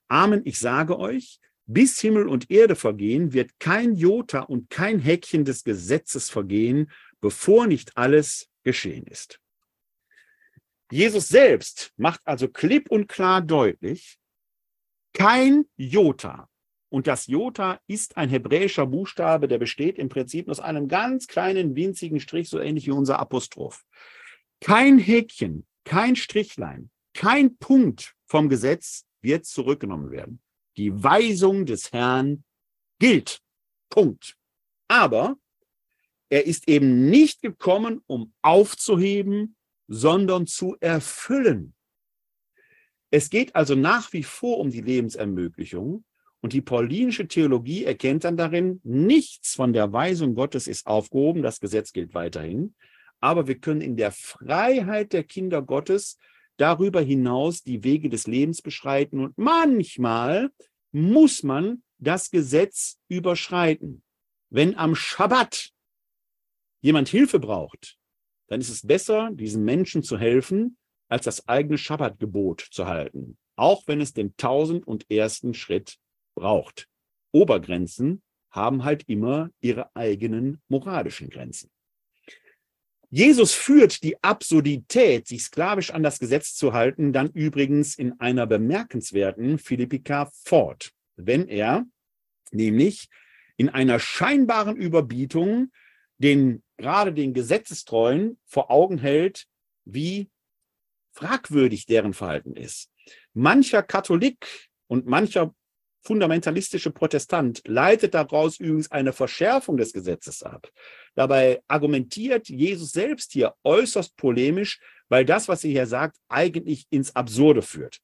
Amen, ich sage euch, bis Himmel und Erde vergehen, wird kein Jota und kein Häkchen des Gesetzes vergehen, bevor nicht alles geschehen ist. Jesus selbst macht also klipp und klar deutlich, kein Jota. Und das Jota ist ein hebräischer Buchstabe, der besteht im Prinzip aus einem ganz kleinen, winzigen Strich, so ähnlich wie unser Apostroph. Kein Häkchen, kein Strichlein, kein Punkt vom Gesetz wird zurückgenommen werden. Die Weisung des Herrn gilt. Punkt. Aber er ist eben nicht gekommen, um aufzuheben, sondern zu erfüllen. Es geht also nach wie vor um die Lebensermöglichung. Und die paulinische Theologie erkennt dann darin, nichts von der Weisung Gottes ist aufgehoben, das Gesetz gilt weiterhin. Aber wir können in der Freiheit der Kinder Gottes darüber hinaus die Wege des Lebens beschreiten und manchmal muss man das Gesetz überschreiten. Wenn am Schabbat jemand Hilfe braucht, dann ist es besser, diesen Menschen zu helfen, als das eigene Schabbatgebot zu halten, auch wenn es den tausend und ersten Schritt braucht. Obergrenzen haben halt immer ihre eigenen moralischen Grenzen. Jesus führt die Absurdität, sich sklavisch an das Gesetz zu halten, dann übrigens in einer bemerkenswerten Philippika fort, wenn er nämlich in einer scheinbaren Überbietung den gerade den Gesetzestreuen vor Augen hält, wie fragwürdig deren Verhalten ist. Mancher Katholik und mancher fundamentalistische Protestant leitet daraus übrigens eine Verschärfung des Gesetzes ab. Dabei argumentiert Jesus selbst hier äußerst polemisch, weil das, was er hier sagt, eigentlich ins Absurde führt.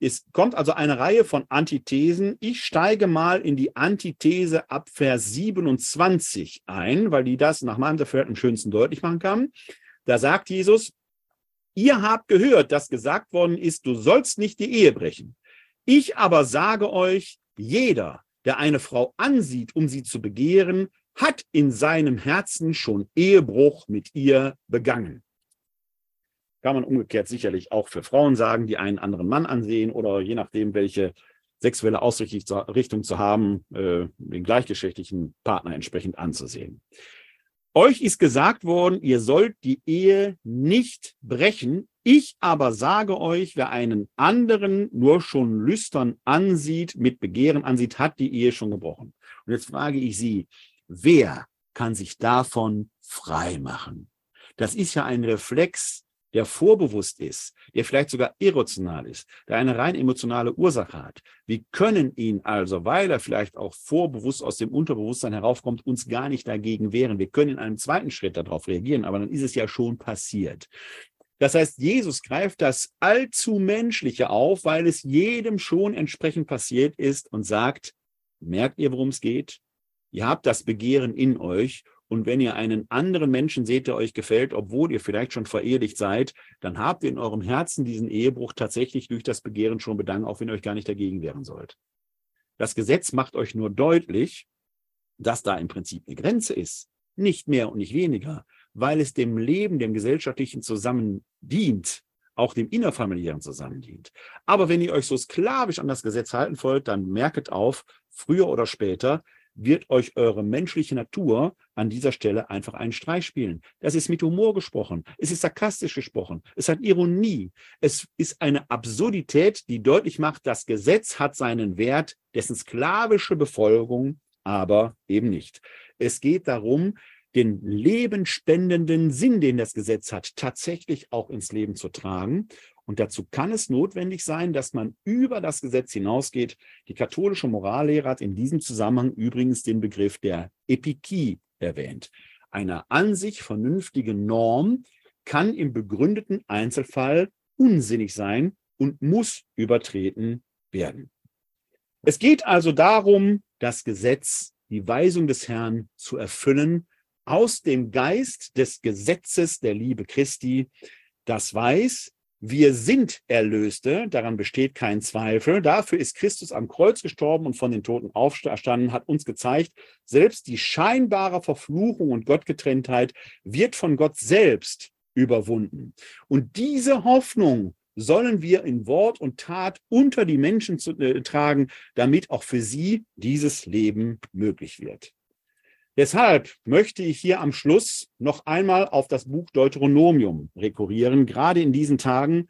Es kommt also eine Reihe von Antithesen. Ich steige mal in die Antithese ab Vers 27 ein, weil die das nach meinem Dafürhalten am schönsten deutlich machen kann. Da sagt Jesus, ihr habt gehört, dass gesagt worden ist, du sollst nicht die Ehe brechen. Ich aber sage euch, jeder, der eine Frau ansieht, um sie zu begehren, hat in seinem Herzen schon Ehebruch mit ihr begangen. Kann man umgekehrt sicherlich auch für Frauen sagen, die einen anderen Mann ansehen oder je nachdem, welche sexuelle Ausrichtung zu haben, äh, den gleichgeschlechtlichen Partner entsprechend anzusehen. Euch ist gesagt worden, ihr sollt die Ehe nicht brechen. Ich aber sage euch, wer einen anderen nur schon lüstern ansieht, mit Begehren ansieht, hat die Ehe schon gebrochen. Und jetzt frage ich Sie, wer kann sich davon frei machen? Das ist ja ein Reflex der vorbewusst ist, der vielleicht sogar irrational ist, der eine rein emotionale Ursache hat. Wir können ihn also, weil er vielleicht auch vorbewusst aus dem Unterbewusstsein heraufkommt, uns gar nicht dagegen wehren. Wir können in einem zweiten Schritt darauf reagieren, aber dann ist es ja schon passiert. Das heißt, Jesus greift das allzu Menschliche auf, weil es jedem schon entsprechend passiert ist und sagt, merkt ihr, worum es geht? Ihr habt das Begehren in euch und wenn ihr einen anderen Menschen seht, der euch gefällt, obwohl ihr vielleicht schon verehelicht seid, dann habt ihr in eurem Herzen diesen Ehebruch tatsächlich durch das Begehren schon bedankt, auch wenn ihr euch gar nicht dagegen wehren sollt. Das Gesetz macht euch nur deutlich, dass da im Prinzip eine Grenze ist. Nicht mehr und nicht weniger, weil es dem Leben, dem gesellschaftlichen Zusammen dient, auch dem innerfamiliären Zusammen dient. Aber wenn ihr euch so sklavisch an das Gesetz halten wollt, dann merket auf, früher oder später wird euch eure menschliche Natur an dieser Stelle einfach einen Streich spielen. Das ist mit Humor gesprochen. Es ist sarkastisch gesprochen. Es hat Ironie. Es ist eine Absurdität, die deutlich macht, das Gesetz hat seinen Wert, dessen sklavische Befolgung aber eben nicht. Es geht darum, den lebenspendenden Sinn, den das Gesetz hat, tatsächlich auch ins Leben zu tragen. Und dazu kann es notwendig sein, dass man über das Gesetz hinausgeht. Die katholische Morallehre hat in diesem Zusammenhang übrigens den Begriff der Epikie erwähnt. Eine an sich vernünftige Norm kann im begründeten Einzelfall unsinnig sein und muss übertreten werden. Es geht also darum, das Gesetz, die Weisung des Herrn zu erfüllen, aus dem Geist des Gesetzes der Liebe Christi, das weiß, wir sind Erlöste, daran besteht kein Zweifel. Dafür ist Christus am Kreuz gestorben und von den Toten auferstanden, hat uns gezeigt, selbst die scheinbare Verfluchung und Gottgetrenntheit wird von Gott selbst überwunden. Und diese Hoffnung sollen wir in Wort und Tat unter die Menschen zu, äh, tragen, damit auch für sie dieses Leben möglich wird. Deshalb möchte ich hier am Schluss noch einmal auf das Buch Deuteronomium rekurrieren, gerade in diesen Tagen,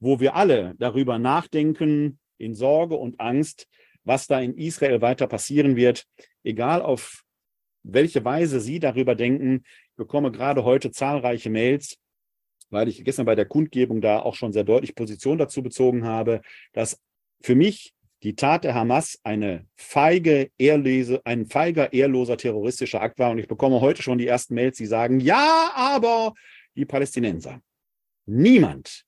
wo wir alle darüber nachdenken, in Sorge und Angst, was da in Israel weiter passieren wird, egal auf welche Weise Sie darüber denken. Ich bekomme gerade heute zahlreiche Mails, weil ich gestern bei der Kundgebung da auch schon sehr deutlich Position dazu bezogen habe, dass für mich die Tat der Hamas eine feige, ehrlese, ein feiger, ehrloser terroristischer Akt war. Und ich bekomme heute schon die ersten Mails, die sagen, ja, aber die Palästinenser. Niemand,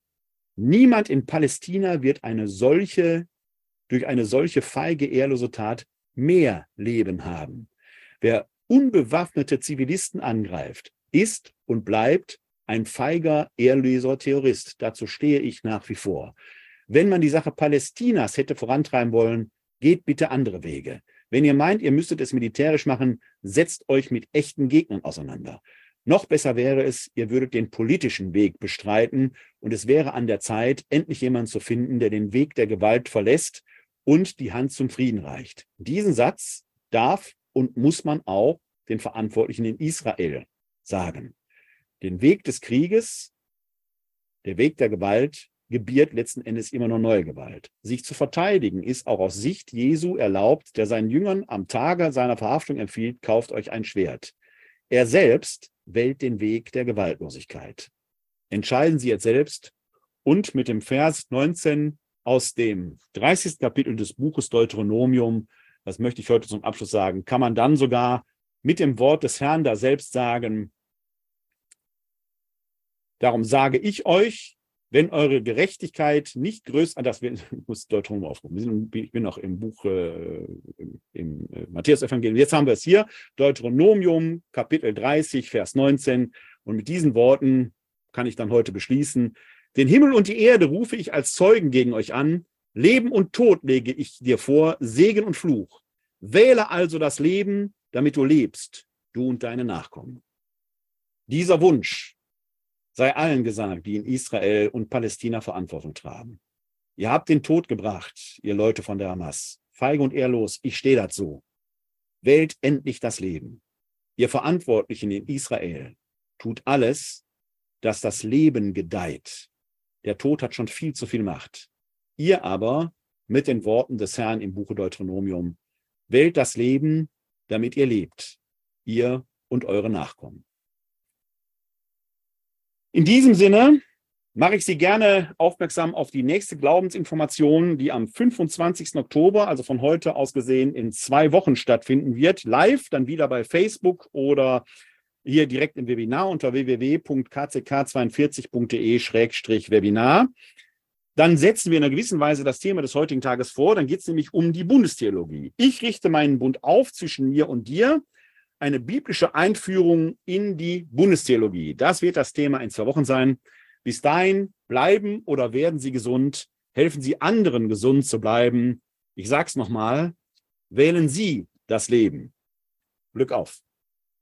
niemand in Palästina wird eine solche, durch eine solche feige, ehrlose Tat mehr Leben haben. Wer unbewaffnete Zivilisten angreift, ist und bleibt ein feiger, ehrloser Terrorist. Dazu stehe ich nach wie vor. Wenn man die Sache Palästinas hätte vorantreiben wollen, geht bitte andere Wege. Wenn ihr meint, ihr müsstet es militärisch machen, setzt euch mit echten Gegnern auseinander. Noch besser wäre es, ihr würdet den politischen Weg bestreiten und es wäre an der Zeit, endlich jemanden zu finden, der den Weg der Gewalt verlässt und die Hand zum Frieden reicht. Diesen Satz darf und muss man auch den Verantwortlichen in Israel sagen. Den Weg des Krieges, der Weg der Gewalt gebiert letzten Endes immer nur neue Gewalt. Sich zu verteidigen ist auch aus Sicht Jesu erlaubt, der seinen Jüngern am Tage seiner Verhaftung empfiehlt, kauft euch ein Schwert. Er selbst wählt den Weg der Gewaltlosigkeit. Entscheiden Sie jetzt selbst und mit dem Vers 19 aus dem 30. Kapitel des Buches Deuteronomium, das möchte ich heute zum Abschluss sagen, kann man dann sogar mit dem Wort des Herrn da selbst sagen, darum sage ich euch, wenn eure Gerechtigkeit nicht größer, das (laughs) muss Deuteronomium aufrufen. Ich bin noch im Buch, äh, im, im äh, Matthäus-Evangelium. Jetzt haben wir es hier, Deuteronomium, Kapitel 30, Vers 19. Und mit diesen Worten kann ich dann heute beschließen, den Himmel und die Erde rufe ich als Zeugen gegen euch an. Leben und Tod lege ich dir vor, Segen und Fluch. Wähle also das Leben, damit du lebst, du und deine Nachkommen. Dieser Wunsch sei allen gesagt, die in Israel und Palästina Verantwortung tragen. Ihr habt den Tod gebracht, ihr Leute von der Hamas. Feige und ehrlos, ich stehe dazu. Wählt endlich das Leben. Ihr Verantwortlichen in Israel tut alles, dass das Leben gedeiht der Tod hat schon viel zu viel Macht. Ihr aber, mit den Worten des Herrn im Buche Deuteronomium, wählt das Leben, damit ihr lebt, ihr und eure Nachkommen. In diesem Sinne mache ich Sie gerne aufmerksam auf die nächste Glaubensinformation, die am 25. Oktober, also von heute aus gesehen, in zwei Wochen stattfinden wird. Live, dann wieder bei Facebook oder hier direkt im Webinar unter www.kck42.de-webinar. Dann setzen wir in einer gewissen Weise das Thema des heutigen Tages vor. Dann geht es nämlich um die Bundestheologie. Ich richte meinen Bund auf zwischen mir und dir. Eine biblische Einführung in die Bundestheologie. Das wird das Thema in zwei Wochen sein. Bis dahin bleiben oder werden Sie gesund. Helfen Sie anderen, gesund zu bleiben. Ich sage es nochmal. Wählen Sie das Leben. Glück auf.